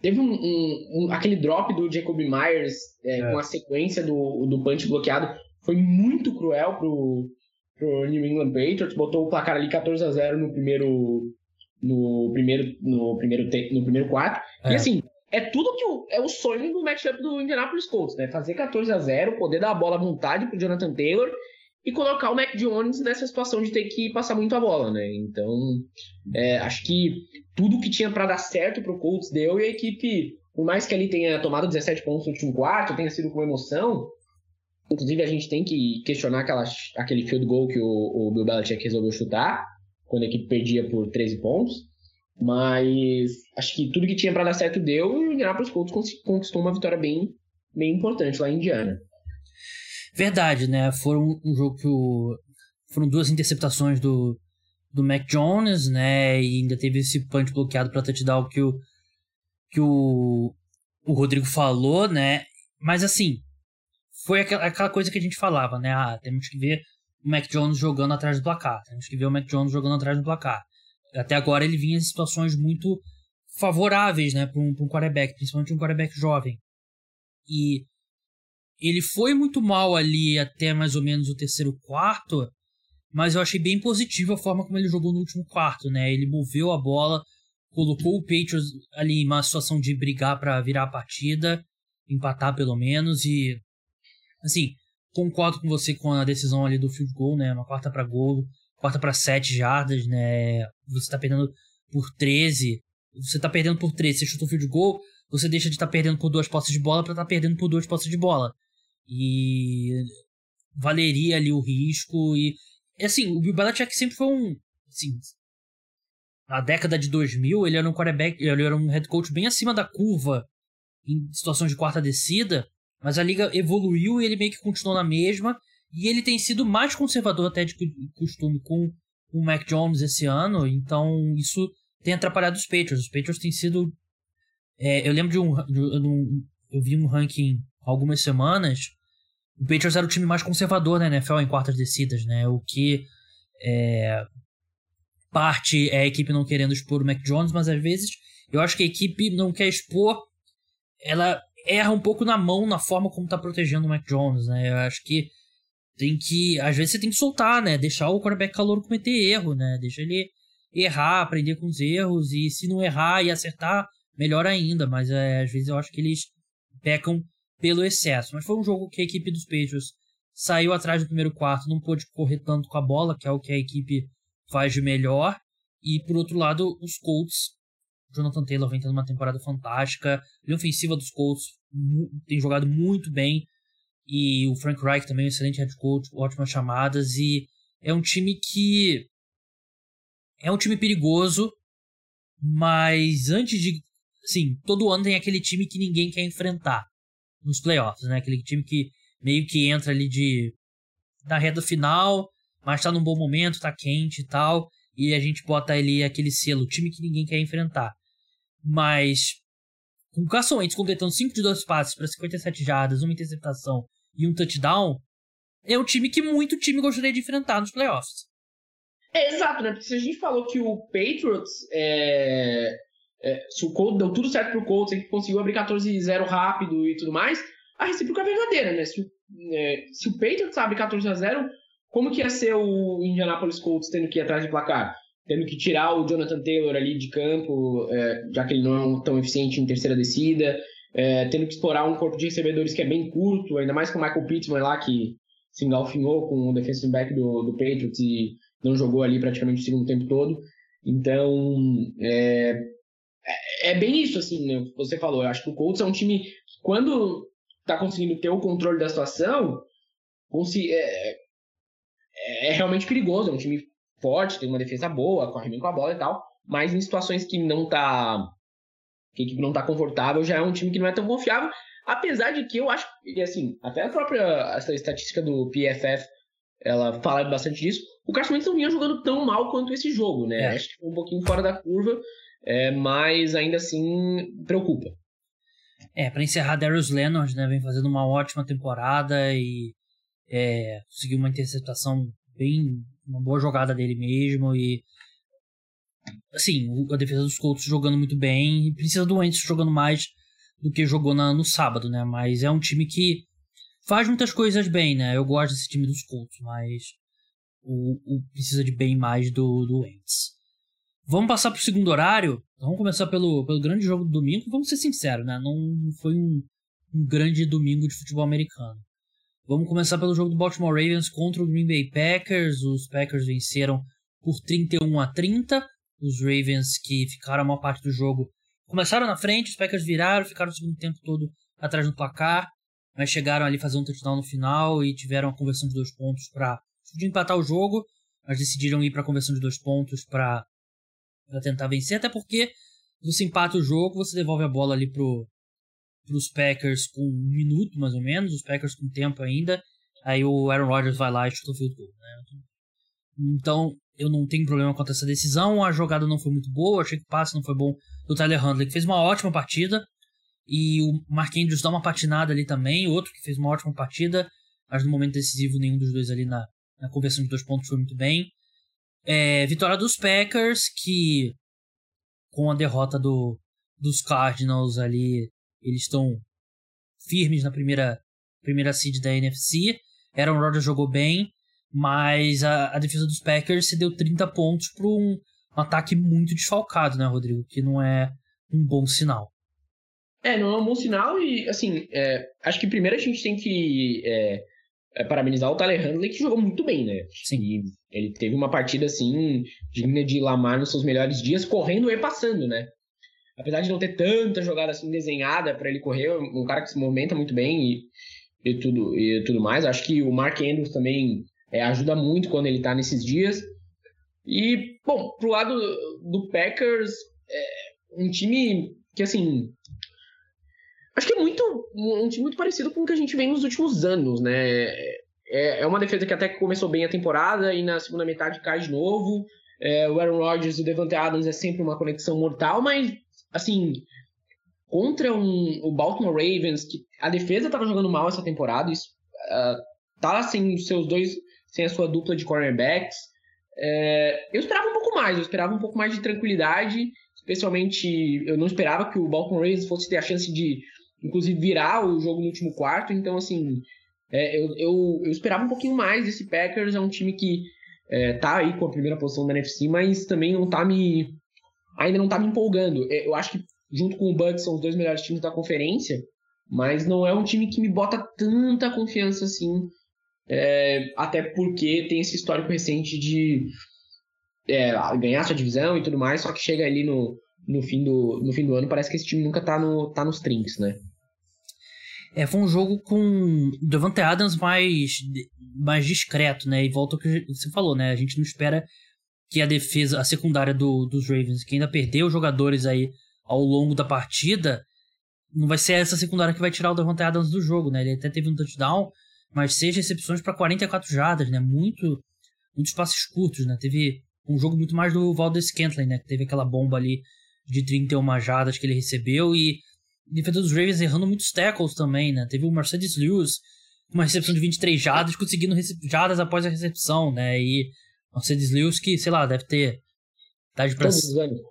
teve um, um, um, aquele drop do Jacob Myers é, é. com a sequência do, do punch bloqueado. Foi muito cruel pro, pro New England Patriots, botou o placar ali 14 a 0 no primeiro no primeiro no primeiro no primeiro quarto. É. E assim, é tudo que o, é o sonho do matchup do Indianapolis Colts, né? Fazer 14 a 0, poder dar a bola à vontade pro Jonathan Taylor e colocar o Mac Jones nessa situação de ter que passar muito a bola, né? Então, é, acho que tudo que tinha para dar certo pro Colts deu e a equipe, por mais que ele tenha tomado 17 pontos no último quarto, tenha sido com emoção, Inclusive, a gente tem que questionar aquela, aquele field goal que o, o Bill Belichick resolveu chutar, quando a equipe perdia por 13 pontos. Mas acho que tudo que tinha para dar certo deu e o Indianapolis Colts conquistou uma vitória bem, bem importante lá em Indiana. Verdade, né? Foram um jogo que o... foram duas interceptações do, do Mac Jones, né? E ainda teve esse punch bloqueado para touchdown que o que o, o Rodrigo falou, né? Mas assim, foi aquela, coisa que a gente falava, né? Ah, temos que ver o Mac Jones jogando atrás do placar. Temos que ver o Mac Jones jogando atrás do placar. Até agora ele vinha em situações muito favoráveis, né, para um, um quarterback, principalmente um quarterback jovem. E ele foi muito mal ali até mais ou menos o terceiro quarto, mas eu achei bem positivo a forma como ele jogou no último quarto, né? Ele moveu a bola, colocou o Patriots ali em uma situação de brigar para virar a partida, empatar pelo menos e Assim, concordo com você com a decisão ali do field goal, né? Uma quarta para gol, quarta para 7 jardas, né? Você tá perdendo por 13. Você tá perdendo por 13, você chutou o field goal, você deixa de estar tá perdendo por duas posses de bola para estar tá perdendo por duas posses de bola. E valeria ali o risco e assim, o Bill Belichick sempre foi um assim, na década de 2000, ele era um quarterback, ele era um head coach bem acima da curva em situações de quarta descida. Mas a liga evoluiu e ele meio que continuou na mesma. E ele tem sido mais conservador até de costume com o Mac Jones esse ano. Então isso tem atrapalhado os Patriots. Os Patriots têm sido. É, eu lembro de um, de um, Eu vi um ranking algumas semanas. O Patriots era o time mais conservador na NFL em quartas descidas, né? O que. É, parte é a equipe não querendo expor o Mac Jones, mas às vezes eu acho que a equipe não quer expor. Ela erra um pouco na mão na forma como tá protegendo o Mac Jones, né? Eu acho que tem que. Às vezes você tem que soltar, né? Deixar o quarterback calor cometer erro, né? Deixa ele errar, aprender com os erros, e se não errar e acertar, melhor ainda, mas é, às vezes eu acho que eles pecam pelo excesso. Mas foi um jogo que a equipe dos Patriots saiu atrás do primeiro quarto, não pôde correr tanto com a bola, que é o que a equipe faz de melhor. E por outro lado, os Colts, Jonathan Taylor vem tendo uma temporada fantástica, a ofensiva dos Colts tem jogado muito bem, e o Frank Reich também, um excelente head coach, ótimas chamadas, e é um time que é um time perigoso, mas antes de sim, todo ano tem aquele time que ninguém quer enfrentar nos playoffs, né? Aquele time que meio que entra ali de da reta final, mas tá num bom momento, tá quente e tal, e a gente bota ali aquele selo, time que ninguém quer enfrentar. Mas com o Carson Wentz completando 5 de 2 passes para 57 jardas, uma interceptação e um touchdown, é um time que muito time gostaria de enfrentar nos playoffs. É, exato, né? Porque se a gente falou que o Patriots é, é, se o Colts deu tudo certo pro Colts, que conseguiu abrir 14-0 rápido e tudo mais, a recíproca é verdadeira, né? Se, é, se o Patriots abre 14-0, como que ia ser o Indianapolis Colts tendo que ir atrás de placar? Tendo que tirar o Jonathan Taylor ali de campo, é, já que ele não é tão eficiente em terceira descida, é, tendo que explorar um corpo de recebedores que é bem curto, ainda mais com o Michael Pittman lá, que se engalfinhou com o defensive back do, do Patriots e não jogou ali praticamente o segundo tempo todo. Então, é, é, bem isso, assim, né? Você falou. Eu acho que o Colts é um time que, quando tá conseguindo ter o controle da situação, é, é, é realmente perigoso. É um time forte, tem uma defesa boa, corre bem com a bola e tal. Mas em situações que não tá. que a equipe não tá confortável, já é um time que não é tão confiável. Apesar de que eu acho que, assim, até a própria essa estatística do PFF ela fala bastante disso. O Carson Wentz não vinha jogando tão mal quanto esse jogo, né? É. Acho que foi um pouquinho fora da curva é, mas ainda assim preocupa. É, para encerrar, Darius Leonard né, vem fazendo uma ótima temporada e é, conseguiu uma interceptação bem. uma boa jogada dele mesmo e. Assim, a defesa dos Colts jogando muito bem e precisa do Wentz jogando mais do que jogou na, no sábado, né? Mas é um time que faz muitas coisas bem, né? Eu gosto desse time dos Colts, mas o, o precisa de bem mais do, do Wentz. Vamos passar para o segundo horário. Vamos começar pelo, pelo grande jogo do domingo. Vamos ser sinceros, né? Não foi um, um grande domingo de futebol americano. Vamos começar pelo jogo do Baltimore Ravens contra o Green Bay Packers. Os Packers venceram por 31 a 30. Os Ravens que ficaram a maior parte do jogo começaram na frente, os Packers viraram, ficaram o segundo tempo todo atrás do placar, mas chegaram ali fazer um touchdown no final e tiveram a conversão de dois pontos para empatar o jogo, mas decidiram ir para a conversão de dois pontos para para tentar vencer, até porque você empata o jogo, você devolve a bola ali pro pros Packers com um minuto mais ou menos, os Packers com tempo ainda, aí o Aaron Rodgers vai lá e chuta o field goal, né? Então, eu não tenho problema com essa decisão, a jogada não foi muito boa, achei que o passe não foi bom do Tyler Handley, que fez uma ótima partida, e o Mark Andrews dá uma patinada ali também, outro que fez uma ótima partida, mas no momento decisivo nenhum dos dois ali na, na conversão de dois pontos foi muito bem. É, vitória dos Packers, que com a derrota do, dos Cardinals ali, eles estão firmes na primeira, primeira seed da NFC. Aaron Rodgers jogou bem, mas a, a defesa dos Packers cedeu 30 pontos para um, um ataque muito desfalcado, né, Rodrigo? Que não é um bom sinal. É, não é um bom sinal e, assim, é, acho que primeiro a gente tem que é, é, parabenizar o Tyler Handley, que jogou muito bem, né? Sim. Ele teve uma partida, assim, digna de Lamar nos seus melhores dias, correndo e passando, né? Apesar de não ter tanta jogada assim desenhada para ele correr, um cara que se movimenta muito bem e, e, tudo, e tudo mais. Acho que o Mark Andrews também é, ajuda muito quando ele tá nesses dias. E, bom, pro lado do Packers, é um time que, assim, Acho que é muito um time muito parecido com o que a gente vem nos últimos anos, né? É, é uma defesa que até começou bem a temporada e na segunda metade cai de novo. É, o Aaron Rodgers e o Devante Adams é sempre uma conexão mortal, mas assim contra um, o Baltimore Ravens que a defesa estava jogando mal essa temporada, isso, uh, tá sem os seus dois, sem a sua dupla de cornerbacks. É, eu esperava um pouco mais, eu esperava um pouco mais de tranquilidade, especialmente eu não esperava que o Baltimore Ravens fosse ter a chance de inclusive virar o jogo no último quarto. Então, assim, é, eu, eu, eu, esperava um pouquinho mais desse Packers. É um time que é, tá aí com a primeira posição da NFC, mas também não tá me. ainda não tá me empolgando. É, eu acho que junto com o Bucks são os dois melhores times da conferência, mas não é um time que me bota tanta confiança assim. É, até porque tem esse histórico recente de é, ganhar sua divisão e tudo mais, só que chega ali no, no, fim do, no fim do ano, parece que esse time nunca tá, no, tá nos trinks, né? É, foi um jogo com Devante Adams mais, mais discreto, né? E volta ao que você falou, né? A gente não espera que a defesa, a secundária do, dos Ravens, que ainda perdeu jogadores aí ao longo da partida, não vai ser essa secundária que vai tirar o Devante Adams do jogo, né? Ele até teve um touchdown, mas seis recepções para 44 jardas, né? Muito, muitos passes curtos, né? Teve um jogo muito mais do Valdez Scantling, né? Que teve aquela bomba ali de 31 jardas que ele recebeu e defesa dos Ravens errando muitos tackles também, né? Teve o Mercedes Lewis com uma recepção de 23 jardas, conseguindo jardas após a recepção, né? E Mercedes Lewis que, sei lá, deve ter idade para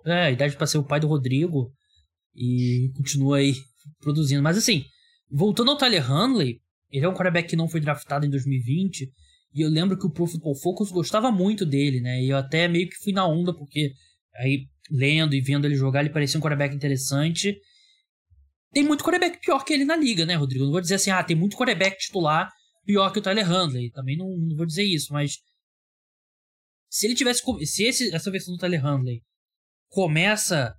é, idade para ser o pai do Rodrigo e continua aí produzindo. Mas assim, voltando ao Tyler Hanley, ele é um quarterback que não foi draftado em 2020 e eu lembro que o Pro Football Focus gostava muito dele, né? E eu até meio que fui na onda porque aí lendo e vendo ele jogar, ele parecia um quarterback interessante tem muito quarterback pior que ele na liga, né, Rodrigo? Não vou dizer assim, ah, tem muito quarterback titular pior que o Tyler Handley. Também não, não vou dizer isso, mas se ele tivesse se esse, essa versão do Tyler Handley começa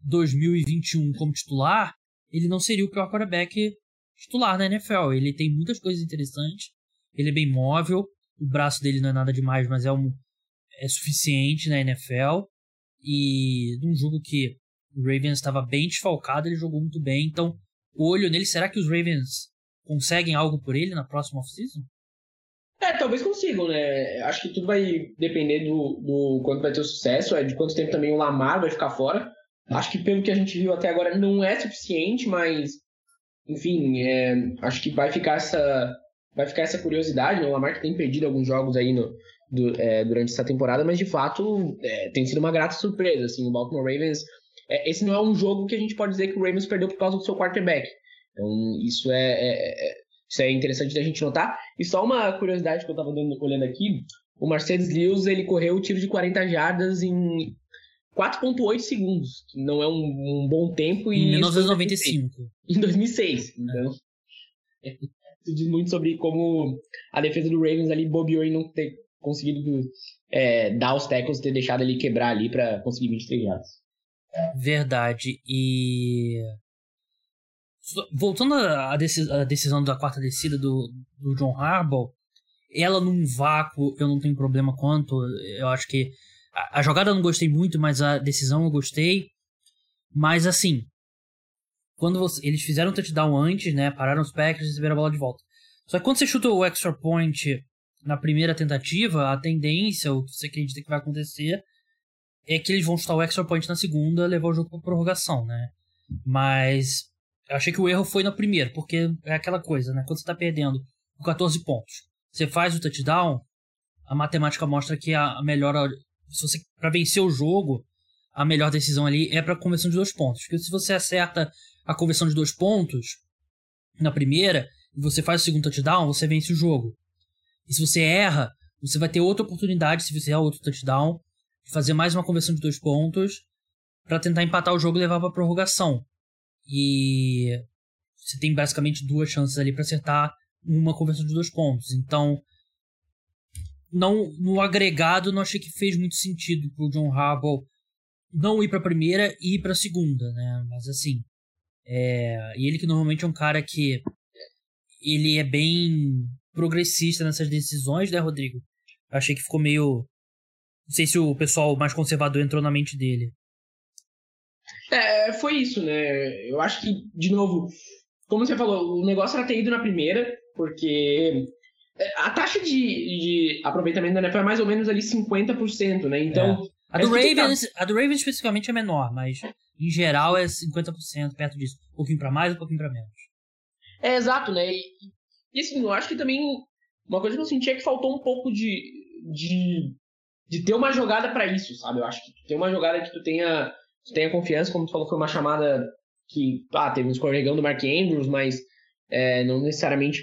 2021 como titular, ele não seria o pior quarterback titular na NFL. Ele tem muitas coisas interessantes, ele é bem móvel, o braço dele não é nada demais, mas é um é suficiente na NFL. E num jogo que o Ravens estava bem desfalcado, ele jogou muito bem. Então, olho nele. Será que os Ravens conseguem algo por ele na próxima off-season? É, talvez consigam, né? Acho que tudo vai depender do, do quanto vai ter o sucesso, é de quanto tempo também o Lamar vai ficar fora. Acho que pelo que a gente viu até agora não é suficiente, mas enfim, é, acho que vai ficar essa vai ficar essa curiosidade. Né? O Lamar que tem perdido alguns jogos aí no, do, é, durante essa temporada, mas de fato é, tem sido uma grata surpresa. Assim, o Baltimore Ravens é, esse não é um jogo que a gente pode dizer que o Ravens perdeu por causa do seu quarterback. Então, isso é, é, é isso é interessante da gente notar. E só uma curiosidade que eu estava olhando aqui: o Mercedes Lewis ele correu o tiro de 40 jardas em 4,8 segundos, que não é um, um bom tempo. Em 1995. Em 2006. Então, é. isso diz muito sobre como a defesa do Ravens ali bobeou e não ter conseguido é, dar os tackles, ter deixado ele quebrar ali para conseguir 23 jardas. Verdade. E. Voltando à decisão da quarta descida do, do John Harbaugh, ela num vácuo eu não tenho problema quanto. Eu acho que. A, a jogada eu não gostei muito, mas a decisão eu gostei. Mas assim. Quando você, eles fizeram o touchdown antes, né? Pararam os Packers e receberam a bola de volta. Só que quando você chuta o extra point na primeira tentativa, a tendência, o que você acredita que vai acontecer, é que eles vão chutar o extra point na segunda, levar o jogo para prorrogação, né? Mas eu achei que o erro foi na primeira, porque é aquela coisa, né? Quando você tá perdendo com 14 pontos, você faz o touchdown, a matemática mostra que a melhor se você para vencer o jogo, a melhor decisão ali é para conversão de dois pontos. Porque se você acerta a conversão de dois pontos na primeira e você faz o segundo touchdown, você vence o jogo. E se você erra, você vai ter outra oportunidade se você errar outro touchdown fazer mais uma conversão de dois pontos para tentar empatar o jogo e levar para prorrogação. E você tem basicamente duas chances ali para acertar uma conversão de dois pontos. Então, não no agregado, não achei que fez muito sentido pro John Harbaugh não ir para a primeira e ir para a segunda, né? Mas assim, é... e ele que normalmente é um cara que ele é bem progressista nessas decisões, né, Rodrigo? Achei que ficou meio não sei se o pessoal mais conservador entrou na mente dele. É, foi isso, né? Eu acho que, de novo, como você falou, o negócio era ter ido na primeira, porque é, a taxa de, de aproveitamento da NFL é mais ou menos ali 50%, né? Então. É. A, do Ravens, tá... a do Ravens especificamente é menor, mas em geral é 50%, perto disso. Um pouquinho para mais, um pouquinho para menos. É, exato, né? E, e assim, eu acho que também uma coisa que eu senti é que faltou um pouco de, de de ter uma jogada para isso, sabe? Eu acho que ter uma jogada que tu tenha, tu tenha confiança, como tu falou, foi uma chamada que, ah, teve um escorregão do Mark Andrews, mas é, não necessariamente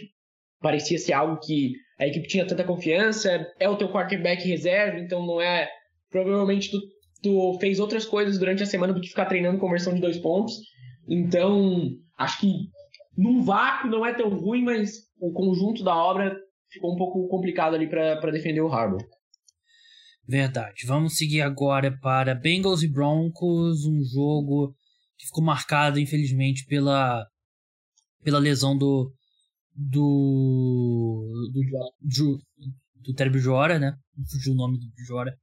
parecia ser algo que a equipe tinha tanta confiança, é o teu quarterback reserva, então não é. Provavelmente tu, tu fez outras coisas durante a semana do que ficar treinando conversão de dois pontos. Então, acho que num vácuo não é tão ruim, mas o conjunto da obra ficou um pouco complicado ali para defender o Harbour. Verdade. Vamos seguir agora para Bengals e Broncos, um jogo que ficou marcado, infelizmente, pela, pela lesão do. do. do, do, do né? Não fugiu o nome do Jora.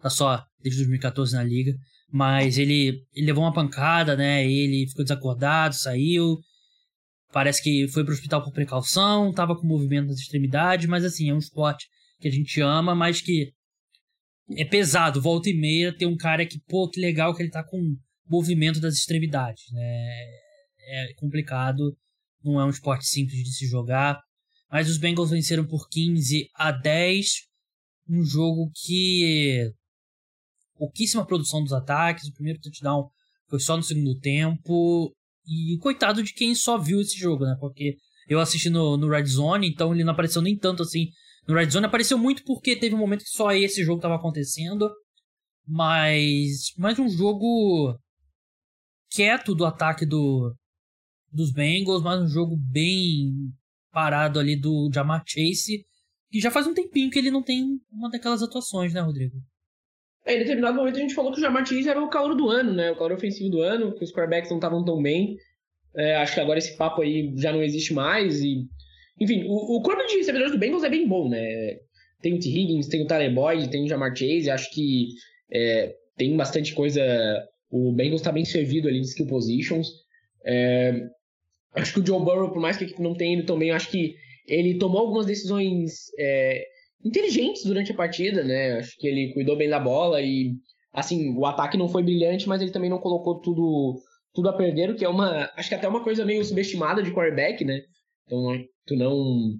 Tá só desde 2014 na liga. Mas ele, ele levou uma pancada, né? Ele ficou desacordado, saiu. Parece que foi pro hospital por precaução, tava com movimento nas extremidades, mas assim, é um esporte que a gente ama, mas que é pesado, volta e meia, ter um cara que, pô, que legal que ele tá com movimento das extremidades, né? É complicado, não é um esporte simples de se jogar. Mas os Bengals venceram por 15 a 10, um jogo que pouquíssima produção dos ataques, o primeiro touchdown foi só no segundo tempo. E coitado de quem só viu esse jogo, né? Porque eu assisti no, no Red Zone, então ele não apareceu nem tanto assim no Red Zone. Apareceu muito porque teve um momento que só esse jogo estava acontecendo. Mas, mas um jogo quieto do ataque do, dos Bengals, mas um jogo bem parado ali do Jamar Chase. Que já faz um tempinho que ele não tem uma daquelas atuações, né, Rodrigo? É, em determinado momento a gente falou que o Jamar Chase era o calor do ano, né? O calor ofensivo do ano, que os quarterbacks não estavam tão bem. É, acho que agora esse papo aí já não existe mais. E, enfim, o, o corpo de recebedores do Bengals é bem bom, né? Tem o T. Higgins, tem o Tyler Boyd, tem o Jamar Chase. Acho que é, tem bastante coisa. O Bengals está bem servido ali de skill positions. É, acho que o Joe Burrow, por mais que a equipe não tenha ido tão bem, acho que ele tomou algumas decisões é, inteligentes durante a partida, né? Acho que ele cuidou bem da bola e, assim, o ataque não foi brilhante, mas ele também não colocou tudo, tudo a perder, o que é uma, acho que até uma coisa meio subestimada de quarterback, né? Então, tu não,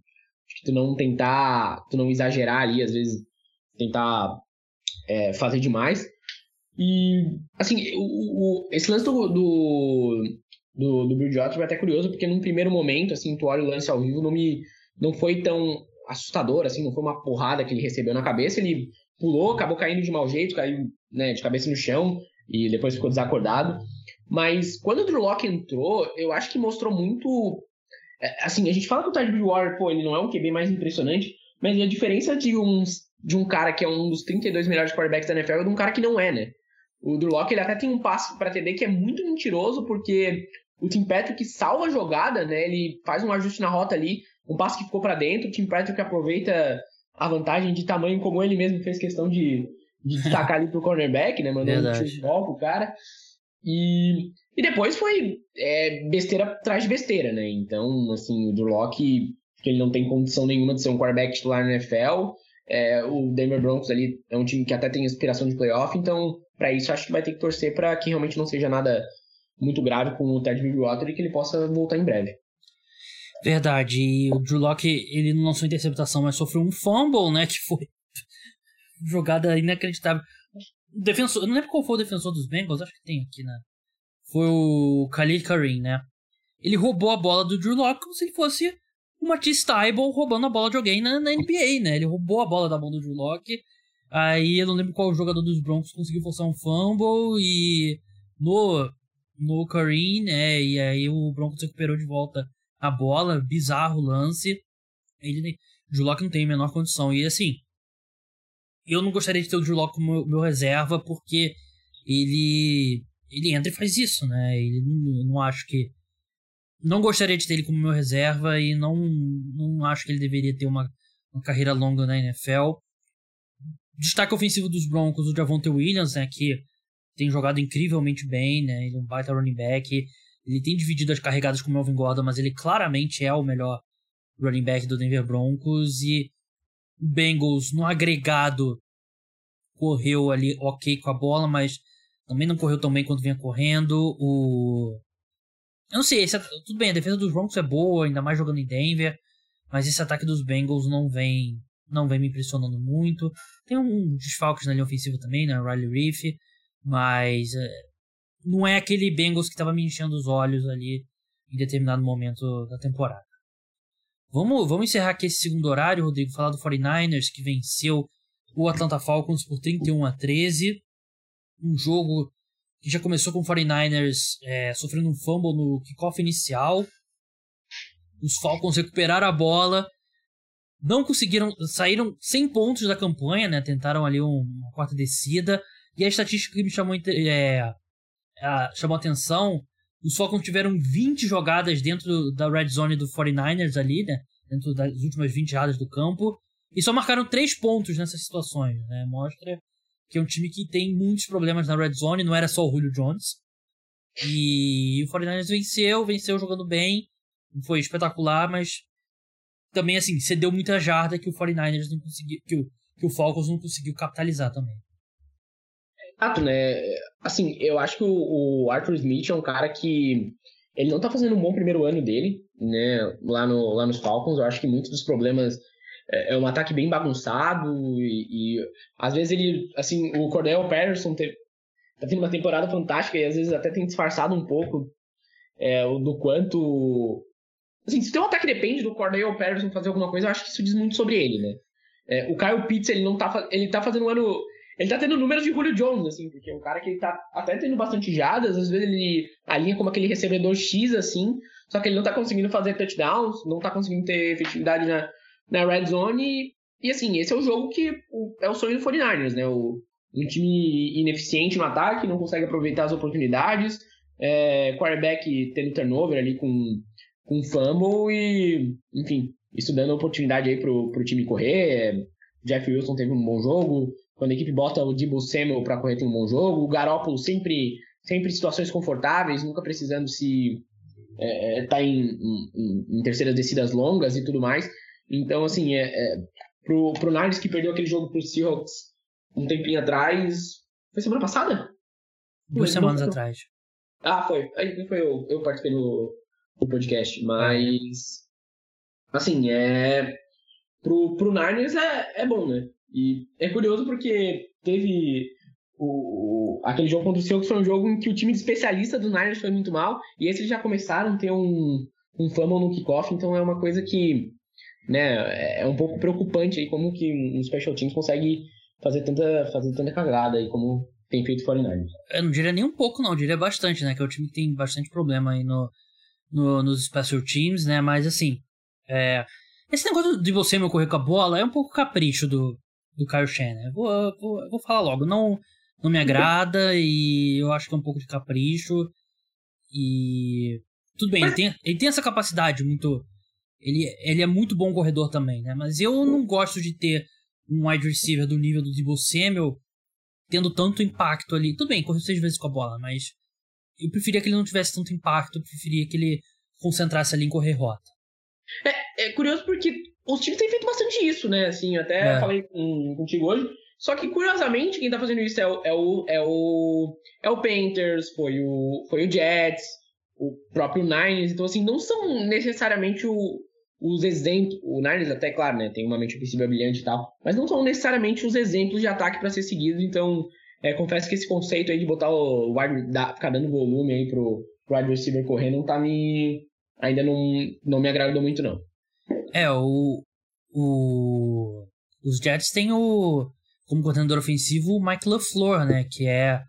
tu não tentar, tu não exagerar ali, às vezes tentar é, fazer demais. E, assim, o, o esse lance do, do, do, do Bridgewater é até curioso, porque num primeiro momento, assim, tu olha o lance ao vivo, não me, não foi tão assustador, assim, não foi uma porrada que ele recebeu na cabeça, ele pulou, acabou caindo de mau jeito, caiu né, de cabeça no chão e depois ficou desacordado. Mas quando o Drew Locke entrou, eu acho que mostrou muito. É, assim, a gente fala que o Tide Bridgewater, pô, ele não é um QB mais impressionante, mas a diferença de, uns, de um cara que é um dos 32 melhores quarterbacks da NFL é de um cara que não é, né? O Drew Locke, ele até tem um passe para TD que é muito mentiroso, porque o Tim Patrick salva a jogada, né? Ele faz um ajuste na rota ali, um passe que ficou para dentro, o Tim Patrick aproveita a vantagem de tamanho, como ele mesmo fez questão de, de destacar ali pro cornerback, né? Mandando um chute pro cara. E, e depois foi é, besteira atrás de besteira, né? Então, assim, o Durlock, ele não tem condição nenhuma de ser um quarterback titular na NFL. É, o Denver Broncos ali é um time que até tem aspiração de playoff, então, para isso, acho que vai ter que torcer para que realmente não seja nada muito grave com o Ted Bridgewater e que ele possa voltar em breve. Verdade. E o Drew Locke, ele não lançou interceptação, mas sofreu um fumble, né? Que foi jogada inacreditável. Defensor, eu não lembro qual foi o defensor dos Bengals, acho que tem aqui, né? Foi o Khalil Kareem, né? Ele roubou a bola do Drew Locke como se ele fosse o Matisse Tybalt roubando a bola de alguém na, na, NBA, né? Ele roubou a bola da mão do Drew Locke. Aí eu não lembro qual jogador dos Broncos conseguiu forçar um fumble e no no Kareem, né? E aí o Broncos recuperou de volta a bola, bizarro lance. Ele, Drew não tem a menor condição. E assim, eu não gostaria de ter o Drew como meu, meu, reserva, porque ele ele entra e faz isso, né? Ele não, não acho que. Não gostaria de ter ele como meu reserva e não, não acho que ele deveria ter uma, uma carreira longa na NFL. Destaque ofensivo dos Broncos, o Javonte Williams, né? Que tem jogado incrivelmente bem, né? Ele é um baita running back. Ele tem dividido as carregadas com o Melvin Gordon, mas ele claramente é o melhor running back do Denver Broncos. E o Bengals, no agregado, correu ali ok com a bola, mas também não correu tão bem quanto vinha correndo. O. Eu não sei, esse, tudo bem, a defesa dos Broncos é boa, ainda mais jogando em Denver, mas esse ataque dos Bengals não vem não vem me impressionando muito. Tem um desfalques na linha ofensiva também, né? Riley Reef, mas é, não é aquele Bengals que estava me enchendo os olhos ali em determinado momento da temporada. Vamos, vamos encerrar aqui esse segundo horário, Rodrigo, falar do 49ers, que venceu o Atlanta Falcons por 31 a 13. Um jogo que já começou com o 49ers é, sofrendo um fumble no kickoff inicial. Os Falcons recuperaram a bola, não conseguiram, saíram 100 pontos da campanha, né? Tentaram ali uma quarta descida. E a estatística que me chamou, é, a, chamou atenção, os Falcons tiveram 20 jogadas dentro da red zone do 49ers ali, né? Dentro das últimas 20 jardas do campo. E só marcaram 3 pontos nessas situações, né? Mostra que é um time que tem muitos problemas na red zone, não era só o Julio Jones. E o 49ers venceu, venceu jogando bem, foi espetacular, mas também assim, cedeu muita jarda que o 49ers não conseguiu, que o, que o Falcons não conseguiu capitalizar também. Exato, né? Assim, eu acho que o, Arthur Smith é um cara que ele não tá fazendo um bom primeiro ano dele, né? Lá, no, lá nos Falcons, eu acho que muitos dos problemas é, é um ataque bem bagunçado e, e, às vezes ele, assim, o Cordell Patterson teve, tá tendo uma temporada fantástica e às vezes até tem disfarçado um pouco é, do quanto assim, se o teu ataque depende do Cordell Patterson fazer alguma coisa, eu acho que isso diz muito sobre ele, né? É, o Kyle Pitts, ele não tá, ele tá fazendo um ano ele tá tendo números de Julio Jones, assim, porque é um cara que ele tá até tendo bastante jadas, às vezes ele alinha como aquele recebedor X, assim, só que ele não tá conseguindo fazer touchdowns, não tá conseguindo ter efetividade na, na red zone. E, assim, esse é o jogo que é o sonho do 49ers, né? O, um time ineficiente no ataque, não consegue aproveitar as oportunidades. É, quarterback tendo turnover ali com, com fumble e, enfim, isso dando oportunidade aí pro, pro time correr. Jeff Wilson teve um bom jogo. Quando a equipe bota o Debo Samuel para correr, tem um bom jogo. O Garoppolo sempre, sempre em situações confortáveis, nunca precisando se é, é tá em, em, em terceiras descidas longas e tudo mais. Então, assim, é, é, pro, pro Niners que perdeu aquele jogo pro Seahawks um tempinho atrás. Foi semana passada? Duas semanas atrás. Ah, foi. Aí foi eu, eu participei no, no podcast. Mas. Assim, é. Pro, pro Niners é, é bom, né? E é curioso porque teve. O, o, aquele jogo contra o Seahawks foi um jogo em que o time de especialista do Niners foi muito mal. E esse eles já começaram a ter um, um fumble no kickoff. Então é uma coisa que né, é um pouco preocupante aí como que um special teams consegue fazer tanta, fazer tanta cagada aí como tem feito o 49 Eu não diria nem um pouco não, eu diria bastante, né, que é o time que tem bastante problema aí no, no nos special teams, né, mas assim, é, esse negócio de você me correr com a bola é um pouco capricho do, do Kyle Shannon. Vou, vou, vou falar logo, não, não me agrada e eu acho que é um pouco de capricho e tudo bem, ele tem, ele tem essa capacidade muito ele, ele é muito bom corredor também, né? Mas eu não gosto de ter um wide receiver do nível do Debo Samuel tendo tanto impacto ali. Tudo bem, correu seis vezes com a bola, mas eu preferia que ele não tivesse tanto impacto, eu preferia que ele concentrasse ali em correr rota. É, é curioso porque os times têm feito bastante isso, né? Assim, até é. falei com, contigo hoje. Só que, curiosamente, quem tá fazendo isso é o, é o, é o, é o Panthers, foi o, foi o Jets, o próprio Niners. Então, assim, não são necessariamente o, os exemplos, o Niners até, claro, né, tem uma mente ofensiva brilhante e tal, mas não são necessariamente os exemplos de ataque para ser seguidos, então é, confesso que esse conceito aí de botar o wide, da, ficar dando volume aí pro, pro wide receiver correr não tá me, ainda não, não me agradou muito não. É, o, o os Jets têm o, como coordenador ofensivo, o Mike LaFleur, né, que é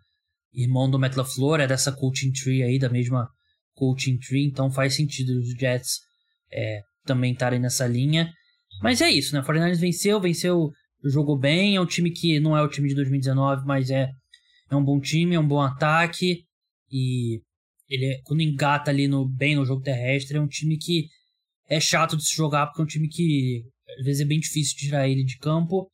irmão do Matt LaFleur, é dessa coaching tree aí, da mesma coaching tree, então faz sentido os Jets é, também estarem nessa linha. Mas é isso, né? O 49ers venceu, venceu, jogou bem. É um time que não é o time de 2019, mas é, é um bom time, é um bom ataque. E ele é, quando engata ali no, bem no jogo terrestre, é um time que é chato de se jogar, porque é um time que às vezes é bem difícil tirar ele de campo.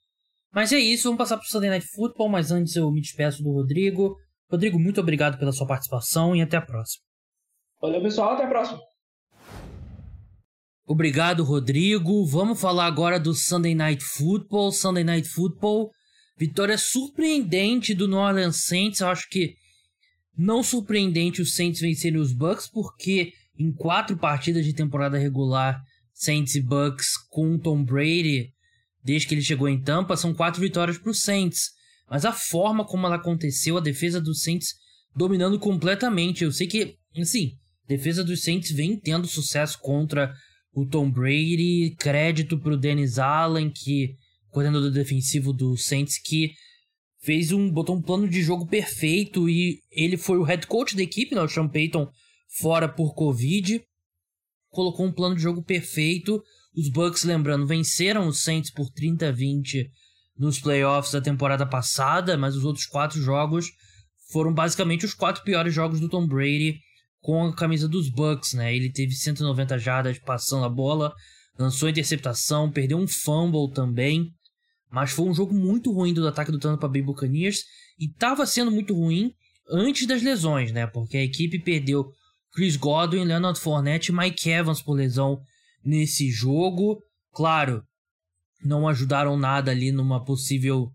Mas é isso, vamos passar para o Sunday Night Football, mas antes eu me despeço do Rodrigo. Rodrigo, muito obrigado pela sua participação e até a próxima. Valeu, pessoal, até a próxima. Obrigado, Rodrigo. Vamos falar agora do Sunday Night Football. Sunday Night Football, vitória surpreendente do New Orleans Saints. Eu acho que não surpreendente os Saints vencerem os Bucks, porque em quatro partidas de temporada regular, Saints e Bucks com Tom Brady, desde que ele chegou em Tampa, são quatro vitórias para os Saints. Mas a forma como ela aconteceu, a defesa dos Saints dominando completamente. Eu sei que, assim, a defesa dos Saints vem tendo sucesso contra o Tom Brady, crédito pro Dennis Allen, que coordenador defensivo do Saints, que fez um botou um plano de jogo perfeito e ele foi o head coach da equipe, né, o Sean Payton, fora por Covid, colocou um plano de jogo perfeito. Os Bucks, lembrando, venceram os Saints por 30 a 20 nos playoffs da temporada passada, mas os outros quatro jogos foram basicamente os quatro piores jogos do Tom Brady com a camisa dos Bucks, né? Ele teve 190 jardas passando a bola, lançou interceptação, perdeu um fumble também, mas foi um jogo muito ruim do ataque do Tampa Bay Buccaneers e estava sendo muito ruim antes das lesões, né? Porque a equipe perdeu Chris Godwin, Leonard Fournette e Mike Evans por lesão nesse jogo. Claro, não ajudaram nada ali numa possível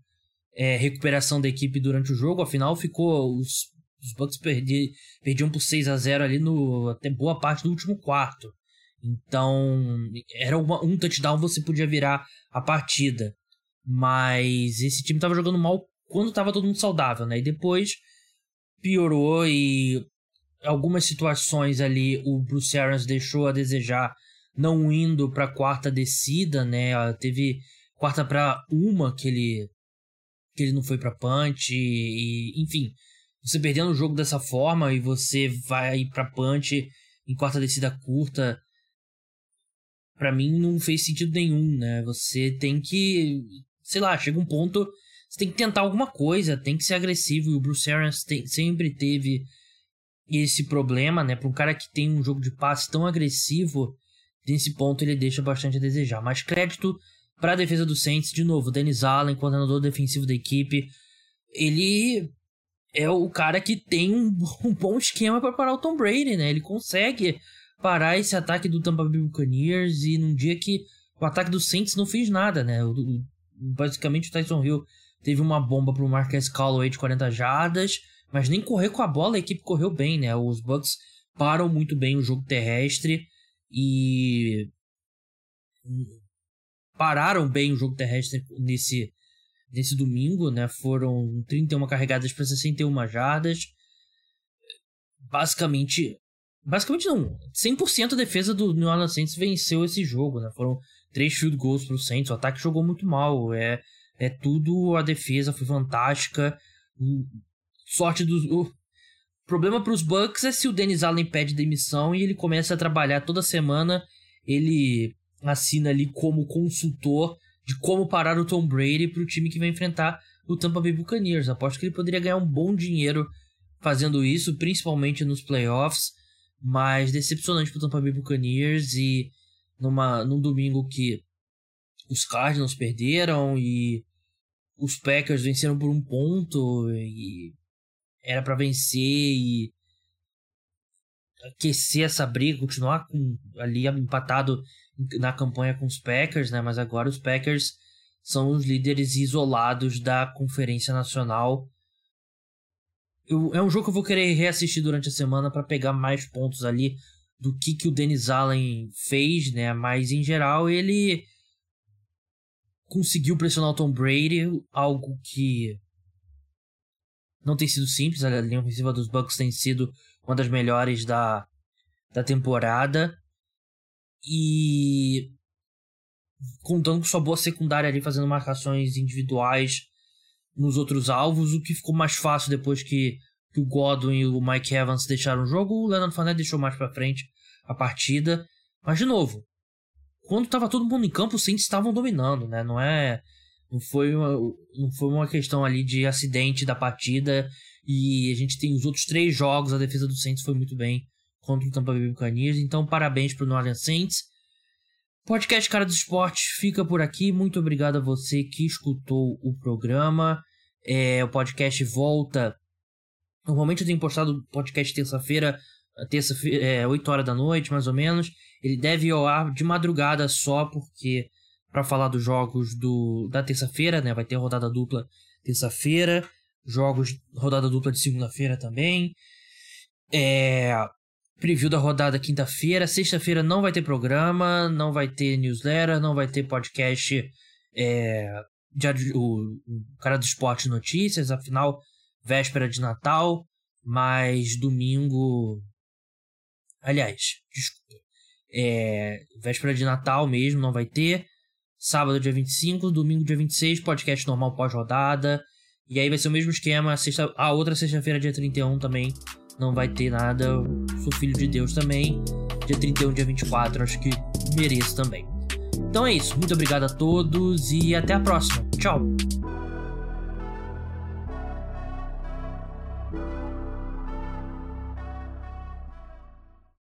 é, recuperação da equipe durante o jogo. Afinal, ficou os, os Bucks perdi, perdiam por 6 a 0 ali no até boa parte do último quarto. Então, era uma, um touchdown você podia virar a partida. Mas esse time estava jogando mal quando estava todo mundo saudável, né? E depois piorou e algumas situações ali o Bruce Arians deixou a desejar não indo para quarta descida, né? Teve quarta para uma que ele que ele não foi para punch e, enfim, você perdendo o jogo dessa forma e você vai para punch em quarta descida curta, para mim não fez sentido nenhum, né? Você tem que, sei lá, chega um ponto, você tem que tentar alguma coisa, tem que ser agressivo e o Bruce Arians tem, sempre teve esse problema, né? Para um cara que tem um jogo de passe tão agressivo, nesse ponto ele deixa bastante a desejar. Mas crédito para a defesa do Saints, de novo, Dennis Allen, coordenador defensivo da equipe, ele é o cara que tem um, um bom esquema para parar o Tom Brady, né? Ele consegue parar esse ataque do Tampa Bay Buccaneers e num dia que o ataque do Saints não fez nada, né? O, o, basicamente o Tyson Hill teve uma bomba pro Marquez Callaway de 40 jardas, mas nem correr com a bola a equipe correu bem, né? Os Bucks param muito bem o jogo terrestre e pararam bem o jogo terrestre nesse, nesse domingo, né? Foram 31 carregadas para 61 jardas. Basicamente, basicamente não, 100% a defesa do New Orleans Saints venceu esse jogo, né? Foram três field goals pro Saints, o ataque jogou muito mal, é é tudo a defesa foi fantástica. Sorte dos o problema para os Bucks é se o Dennis Allen pede demissão e ele começa a trabalhar toda semana, ele assina ali como consultor de como parar o Tom Brady para o time que vai enfrentar o Tampa Bay Buccaneers. Aposto que ele poderia ganhar um bom dinheiro fazendo isso, principalmente nos playoffs, mas decepcionante para o Tampa Bay Buccaneers e numa, num domingo que os Cardinals perderam e os Packers venceram por um ponto e era para vencer e aquecer essa briga, continuar com, ali empatado na campanha com os Packers, né? Mas agora os Packers são os líderes isolados da Conferência Nacional. Eu, é um jogo que eu vou querer reassistir durante a semana para pegar mais pontos ali do que, que o Dennis Allen fez, né? Mas em geral ele conseguiu pressionar o Tom Brady, algo que não tem sido simples. A linha ofensiva dos Bucks tem sido uma das melhores da, da temporada. E contando com sua boa secundária ali, fazendo marcações individuais nos outros alvos, o que ficou mais fácil depois que, que o Godwin e o Mike Evans deixaram o jogo. O Leonard Fournette deixou mais para frente a partida. Mas, de novo, quando estava todo mundo em campo, os Saints estavam dominando, né? Não é. Não foi, uma, não foi uma questão ali de acidente da partida. E a gente tem os outros três jogos, a defesa do Saints foi muito bem contra o Tampa Bay Buccaneers. Então, parabéns para o New Saints. Podcast Cara do Esporte fica por aqui. Muito obrigado a você que escutou o programa. É, o podcast volta. Normalmente eu tenho postado podcast terça-feira, terça-feira, é, 8 horas da noite, mais ou menos. Ele deve ir ao ar de madrugada só, porque para falar dos jogos do, da terça-feira, né? Vai ter rodada dupla terça-feira, jogos rodada dupla de segunda-feira também. É, preview da rodada quinta-feira. Sexta-feira não vai ter programa, não vai ter newsletter, não vai ter podcast. É, de, o, o cara do esporte notícias, afinal, véspera de Natal, mas domingo. Aliás, desculpa. É, véspera de Natal mesmo, não vai ter. Sábado, dia 25, domingo, dia 26, podcast normal pós-rodada. E aí vai ser o mesmo esquema. Sexta, a outra sexta-feira, dia 31 também, não vai ter nada. Eu sou filho de Deus também. Dia 31, dia 24, acho que mereço também. Então é isso. Muito obrigado a todos e até a próxima. Tchau!